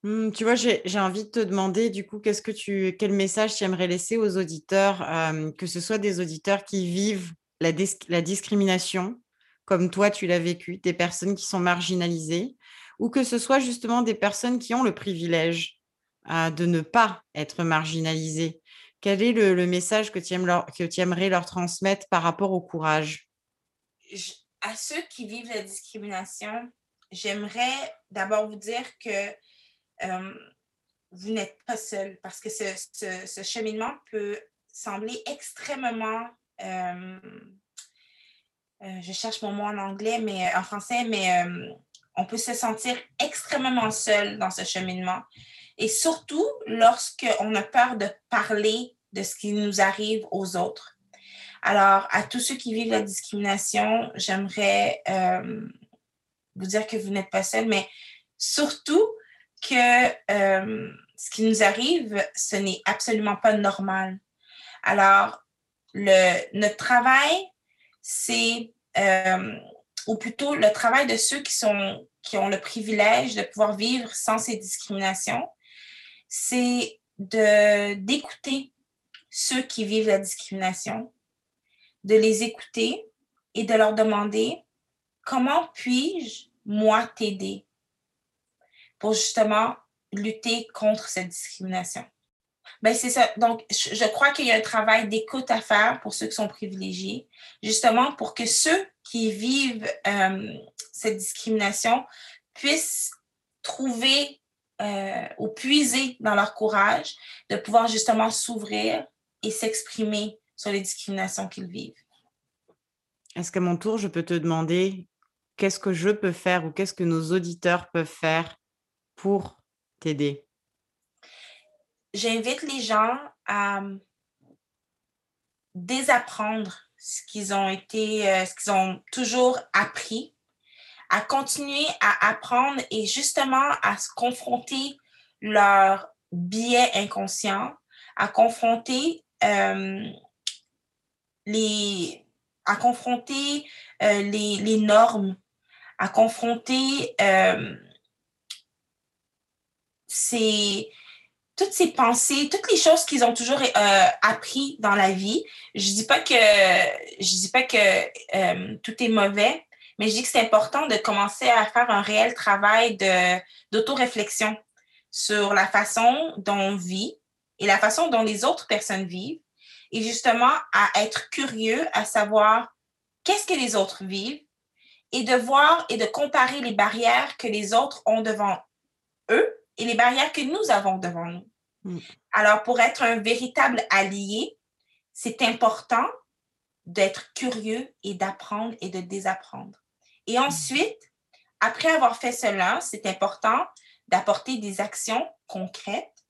Mmh, tu vois, j'ai envie de te demander, du coup, qu'est-ce que tu, quel message tu aimerais laisser aux auditeurs, que ce soit des auditeurs qui vivent la, discrimination, comme toi, tu l'as vécu, des personnes qui sont marginalisées, ou que ce soit justement des personnes qui ont le privilège de ne pas être marginalisées? Quel est le, message que tu aimerais leur transmettre par rapport au courage? À ceux qui vivent la discrimination, j'aimerais d'abord vous dire que euh, vous n'êtes pas seul parce que ce, cheminement peut sembler extrêmement, euh, euh, je cherche mon mot en anglais, mais en français, mais on peut se sentir extrêmement seul dans ce cheminement. Et surtout lorsqu'on a peur de parler de ce qui nous arrive aux autres. Alors, à tous ceux qui vivent la discrimination, j'aimerais vous dire que vous n'êtes pas seul, mais surtout que euh, ce qui nous arrive, ce n'est absolument pas normal. Alors, le, notre travail, c'est, euh, ou plutôt le travail de ceux qui, sont, qui ont le privilège de pouvoir vivre sans ces discriminations, c'est de, d'écouter ceux qui vivent la discrimination, de les écouter et de leur demander comment puis-je, moi, t'aider? pour justement lutter contre cette discrimination. Ben, c'est ça. Donc, je crois qu'il y a un travail d'écoute à faire pour ceux qui sont privilégiés, justement pour que ceux qui vivent euh, cette discrimination puissent trouver euh, ou puiser dans leur courage de pouvoir justement s'ouvrir et s'exprimer sur les discriminations qu'ils vivent. Est-ce qu'à mon tour, je peux te demander qu'est-ce que je peux faire ou qu'est-ce que nos auditeurs peuvent faire pour t'aider? J'invite les gens à désapprendre ce qu'ils ont été, euh, ce qu'ils ont toujours appris, à continuer à apprendre et justement à se confronter leurs biais inconscients, à confronter euh, les, à confronter euh, les, normes, à confronter c'est toutes ces pensées, toutes les choses qu'ils ont toujours euh, appris dans la vie. Je dis dis pas que euh, tout est mauvais, mais je dis que c'est important de commencer à faire un réel travail d'auto-réflexion sur la façon dont on vit et la façon dont les autres personnes vivent et justement à être curieux à savoir qu'est-ce que les autres vivent et de voir et de comparer les barrières que les autres ont devant eux et les barrières que nous avons devant nous. Mm. Alors, pour être un véritable allié, c'est important d'être curieux et d'apprendre et de désapprendre. Et mm. ensuite, après avoir fait cela, c'est important d'apporter des actions concrètes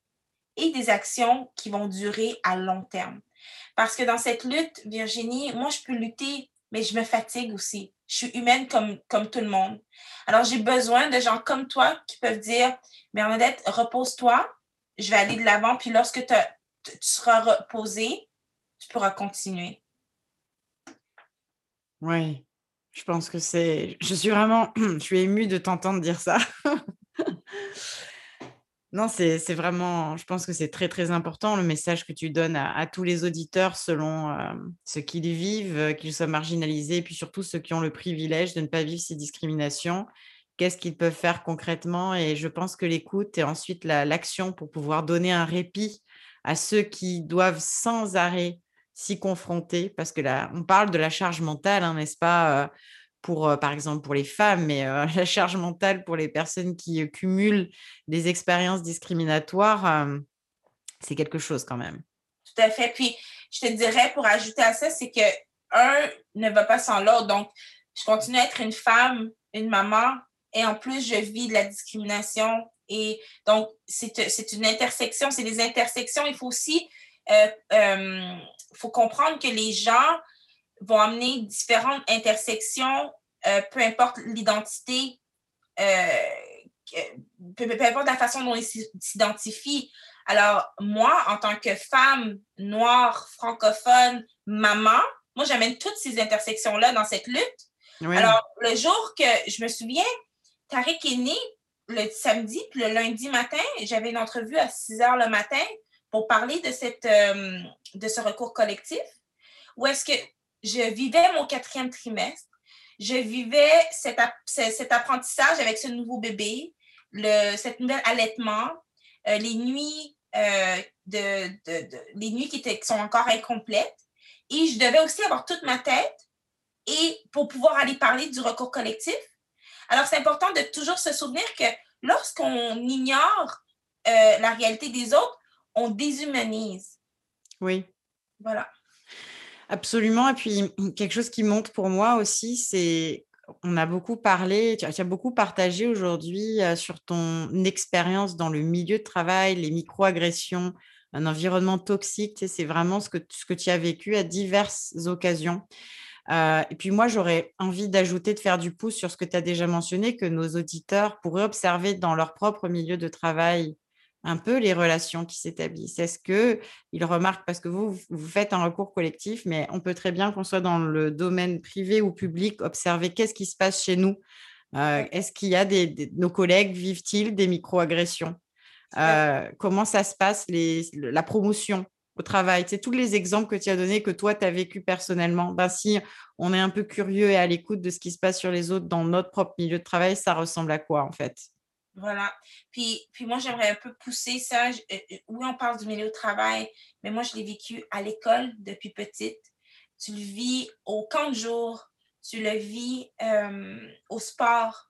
et des actions qui vont durer à long terme. Parce que dans cette lutte, Virginie, moi, je peux lutter, mais je me fatigue aussi. Je suis humaine comme, comme tout le monde. Alors, j'ai besoin de gens comme toi qui peuvent dire, Bernadette, repose-toi, je vais aller de l'avant, puis lorsque tu seras reposée, tu pourras continuer. Oui, je pense que c'est. Je suis vraiment. Je suis émue de t'entendre dire ça. non, c'est vraiment. Je pense que c'est très, très important le message que tu donnes à, tous les auditeurs selon euh, ce qu'ils vivent, euh, qu'ils soient marginalisés, et puis surtout ceux qui ont le privilège de ne pas vivre ces discriminations. Qu'est-ce qu'ils peuvent faire concrètement? Et je pense que l'écoute et ensuite l'action pour pouvoir donner un répit à ceux qui doivent sans arrêt s'y confronter, parce que là, on parle de la charge mentale, hein, n'est-ce pas, euh, pour, euh, par exemple, pour les femmes, mais euh, la charge mentale pour les personnes qui cumulent des expériences discriminatoires, c'est quelque chose quand même. Tout à fait. Puis, je te dirais, pour ajouter à ça, c'est que un ne va pas sans l'autre. Donc, je continue à être une femme, une maman, et en plus, je vis de la discrimination. Et donc, c'est une intersection, c'est des intersections. Il faut aussi il faut comprendre que les gens vont amener différentes intersections, euh, peu importe l'identité, euh, peu, importe la façon dont ils s'identifient. Alors, moi, en tant que femme noire, francophone, maman, moi, j'amène toutes ces intersections-là dans cette lutte. Alors, le jour que je me souviens, Tariq est né le samedi, puis le lundi matin, j'avais une entrevue à 6 heures le matin pour parler de, cette, euh, de ce recours collectif, où est-ce que je vivais mon quatrième trimestre, je vivais cet, cet apprentissage avec ce nouveau bébé, le, cet nouvel allaitement, euh, les nuits euh, de, de, les nuits qui, étaient, qui sont encore incomplètes. Et je devais aussi avoir toute ma tête et pour pouvoir aller parler du recours collectif. Alors, c'est important de toujours se souvenir que lorsqu'on ignore la réalité des autres, on déshumanise. Oui. Voilà. Absolument. Et puis, quelque chose qui monte pour moi aussi, c'est on a beaucoup parlé, tu as, beaucoup partagé aujourd'hui euh, sur ton expérience dans le milieu de travail, les microagressions, un environnement toxique. c'est vraiment ce que, ce que tu as vécu à diverses occasions. Euh, et puis moi, j'aurais envie d'ajouter, de faire du pouce sur ce que tu as déjà mentionné, que nos auditeurs pourraient observer dans leur propre milieu de travail un peu les relations qui s'établissent. Est-ce qu'ils remarquent, parce que vous, vous faites un recours collectif, mais on peut très bien qu'on soit dans le domaine privé ou public, observer qu'est-ce qui se passe chez nous. Euh, est-ce qu'il y a des, nos collègues vivent-ils des microagressions? Euh, Comment ça se passe, les, la promotion au travail? C'est tous les exemples que tu as donnés, que toi, tu as vécu personnellement. Ben, si on est un peu curieux et à l'écoute de ce qui se passe sur les autres dans notre propre milieu de travail, ça ressemble à quoi en fait? Voilà. Puis, puis moi, j'aimerais un peu pousser ça. Euh, euh, oui, on parle du milieu de travail, mais moi, je l'ai vécu à l'école depuis petite. Tu le vis au camp de jour, tu le vis euh, au sport,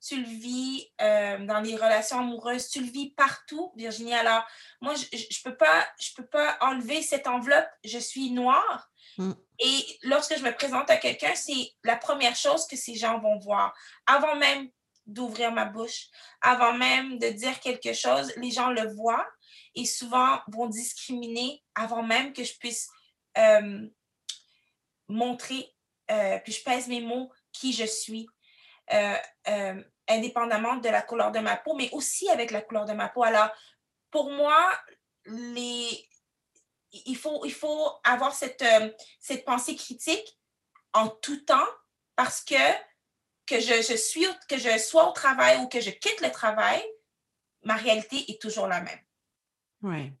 tu le vis dans les relations amoureuses, tu le vis partout, Virginie. Alors, moi, je ne peux, pas, je peux pas enlever cette enveloppe. Je suis noire. Mm. Et lorsque je me présente à quelqu'un, c'est la première chose que ces gens vont voir. Avant même d'ouvrir ma bouche. Avant même de dire quelque chose, les gens le voient et souvent vont discriminer avant même que je puisse euh, montrer, euh, puis je pèse mes mots, qui je suis, euh, indépendamment de la couleur de ma peau, mais aussi avec la couleur de ma peau. Alors, pour moi, il, faut, avoir cette pensée critique en tout temps parce que que je, suis, que je sois au travail ou que je quitte le travail, ma réalité est toujours la même. Oui.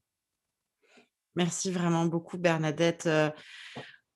Merci vraiment beaucoup, Bernadette. Euh,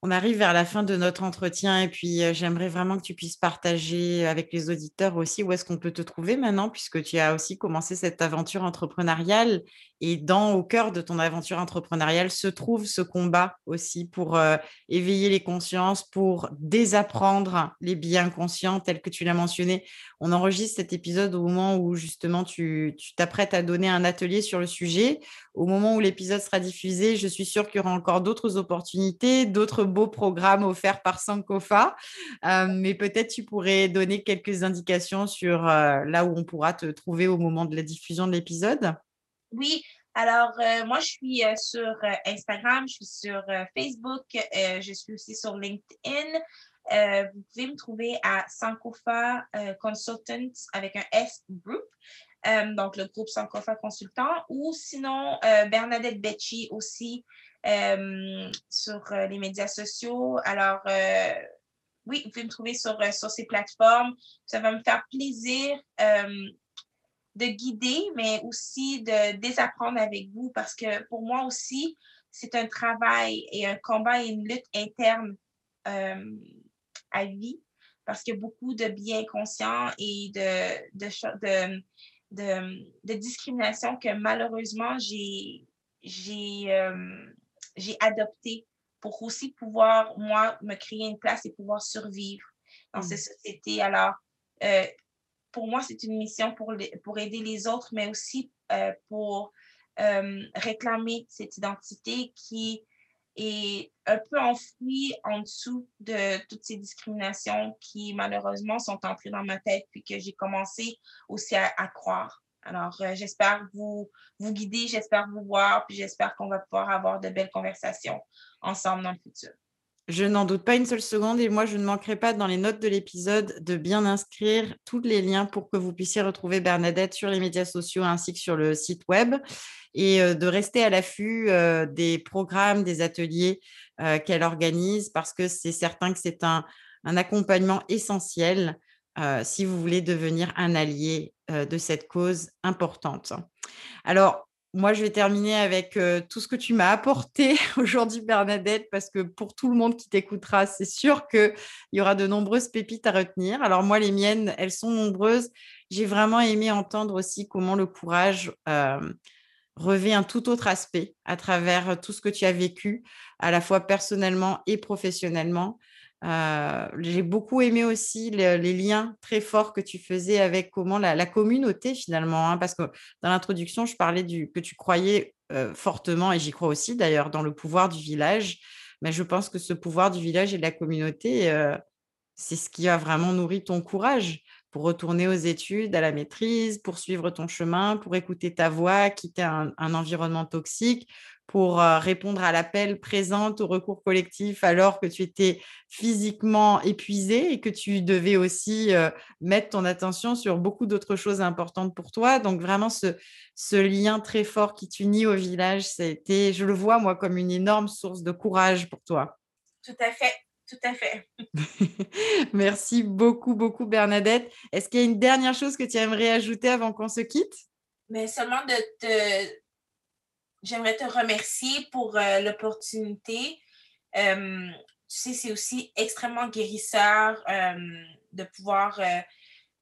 on arrive vers la fin de notre entretien et puis euh, j'aimerais vraiment que tu puisses partager avec les auditeurs aussi où est-ce qu'on peut te trouver maintenant, puisque tu as aussi commencé cette aventure entrepreneuriale Et dans au cœur de ton aventure entrepreneuriale se trouve ce combat aussi pour euh, éveiller les consciences, pour désapprendre les biais inconscients tels que tu l'as mentionné. On enregistre cet épisode au moment où justement tu t'apprêtes à donner un atelier sur le sujet. Au moment où l'épisode sera diffusé, je suis sûre qu'il y aura encore d'autres opportunités, d'autres beaux programmes offerts par Sankofa. Euh, mais peut-être tu pourrais donner quelques indications sur euh, là où on pourra te trouver au moment de la diffusion de l'épisode. Oui, alors euh, moi, je suis euh, sur euh, Instagram, je suis sur Facebook, je suis aussi sur LinkedIn. vous pouvez me trouver à Sankofa Consultants avec un S Group, donc le groupe Sankofa Consultant, ou sinon Bernadette Becci aussi sur les médias sociaux. Alors, oui, vous pouvez me trouver sur ces plateformes. Ça va me faire plaisir de guider, mais aussi de désapprendre avec vous parce que pour moi aussi, c'est un travail et un combat et une lutte interne euh, à vie parce qu'il y a beaucoup de biens conscients et de, de, de, de, discrimination que malheureusement j'ai j'ai euh, j'ai adopté pour aussi pouvoir, moi, me créer une place et pouvoir survivre dans mmh. cette société. Alors, euh, pour moi, c'est une mission pour, pour aider les autres, mais aussi euh, pour euh, réclamer cette identité qui est un peu enfouie en dessous de toutes ces discriminations qui, malheureusement, sont entrées dans ma tête, puis que j'ai commencé aussi à, croire. Alors, euh, j'espère vous, vous guider, j'espère vous voir, puis j'espère qu'on va pouvoir avoir de belles conversations ensemble dans le futur. Je n'en doute pas une seule seconde et moi, je ne manquerai pas dans les notes de l'épisode de bien inscrire tous les liens pour que vous puissiez retrouver Bernadette sur les médias sociaux ainsi que sur le site web et euh, de rester à l'affût euh, des programmes, des ateliers euh, qu'elle organise parce que c'est certain que c'est un, accompagnement essentiel si vous voulez devenir un allié de cette cause importante. Alors, moi, je vais terminer avec tout ce que tu m'as apporté aujourd'hui, Bernadette, parce que pour tout le monde qui t'écoutera, c'est sûr qu'il y aura de nombreuses pépites à retenir. Alors moi, les miennes, elles sont nombreuses. J'ai vraiment aimé entendre aussi comment le courage revêt un tout autre aspect à travers tout ce que tu as vécu, à la fois personnellement et professionnellement. Euh, j'ai beaucoup aimé aussi les liens très forts que tu faisais avec comment la, communauté finalement, hein, parce que dans l'introduction, je parlais du que tu croyais euh, fortement, et j'y crois aussi d'ailleurs, dans le pouvoir du village. Mais je pense que ce pouvoir du village et de la communauté, euh, c'est ce qui a vraiment nourri ton courage pour retourner aux études, à la maîtrise, pour suivre ton chemin, pour écouter ta voix, quitter un environnement toxique, pour euh, répondre à l'appel présente au recours collectif alors que tu étais physiquement épuisé et que tu devais aussi euh, mettre ton attention sur beaucoup d'autres choses importantes pour toi. Donc vraiment ce, ce lien très fort qui t'unit au village, c'était, je le vois moi comme une énorme source de courage pour toi. Tout à fait. Tout à fait. Merci beaucoup, beaucoup, Bernadette. Est-ce qu'il y a une dernière chose que tu aimerais ajouter avant qu'on se quitte? Mais seulement de te, j'aimerais te remercier pour euh, l'opportunité. Euh, tu sais, c'est aussi extrêmement guérisseur euh, de pouvoir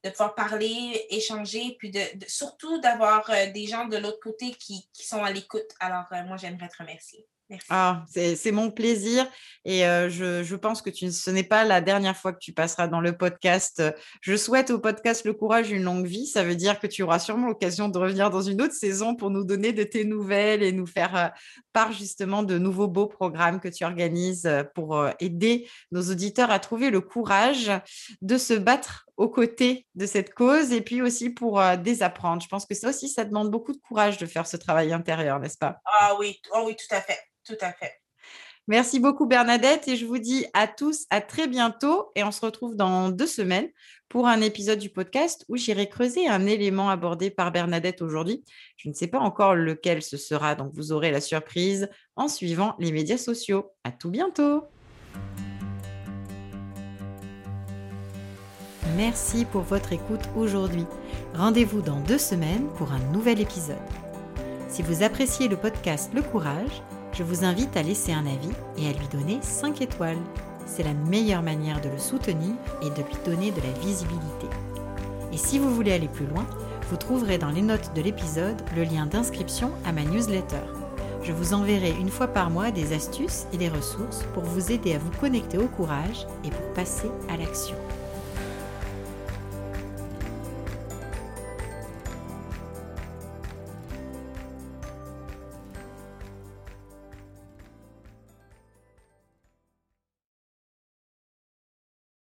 de pouvoir parler, échanger, puis surtout d'avoir des gens de l'autre côté qui, qui, sont à l'écoute. Alors, moi, j'aimerais te remercier. Ah, c'est mon plaisir et je, pense que ce n'est pas la dernière fois que tu passeras dans le podcast. Je souhaite au podcast Le Courage une longue vie. Ça veut dire que tu auras sûrement l'occasion de revenir dans une autre saison pour nous donner de tes nouvelles et nous faire part justement de nouveaux beaux programmes que tu organises pour aider nos auditeurs à trouver le courage de se battre aux côtés de cette cause et puis aussi pour désapprendre. Je pense que ça aussi, ça demande beaucoup de courage de faire ce travail intérieur, n'est-ce pas? Ah oui, oh oui, tout à fait. Tout à fait. Merci beaucoup Bernadette et je vous dis à tous à très bientôt et on se retrouve dans deux semaines pour un épisode du podcast où j'irai creuser un élément abordé par Bernadette aujourd'hui. Je ne sais pas encore lequel ce sera, donc vous aurez la surprise en suivant les médias sociaux. À tout bientôt. Merci pour votre écoute aujourd'hui. Rendez-vous dans deux semaines pour un nouvel épisode. Si vous appréciez le podcast Le Courage, je vous invite à laisser un avis et à lui donner 5 étoiles. C'est la meilleure manière de le soutenir et de lui donner de la visibilité. Et si vous voulez aller plus loin, Vous trouverez dans les notes de l'épisode le lien d'inscription à ma newsletter. Je vous enverrai une fois par mois des astuces et des ressources pour vous aider à vous connecter au courage et pour passer à l'action.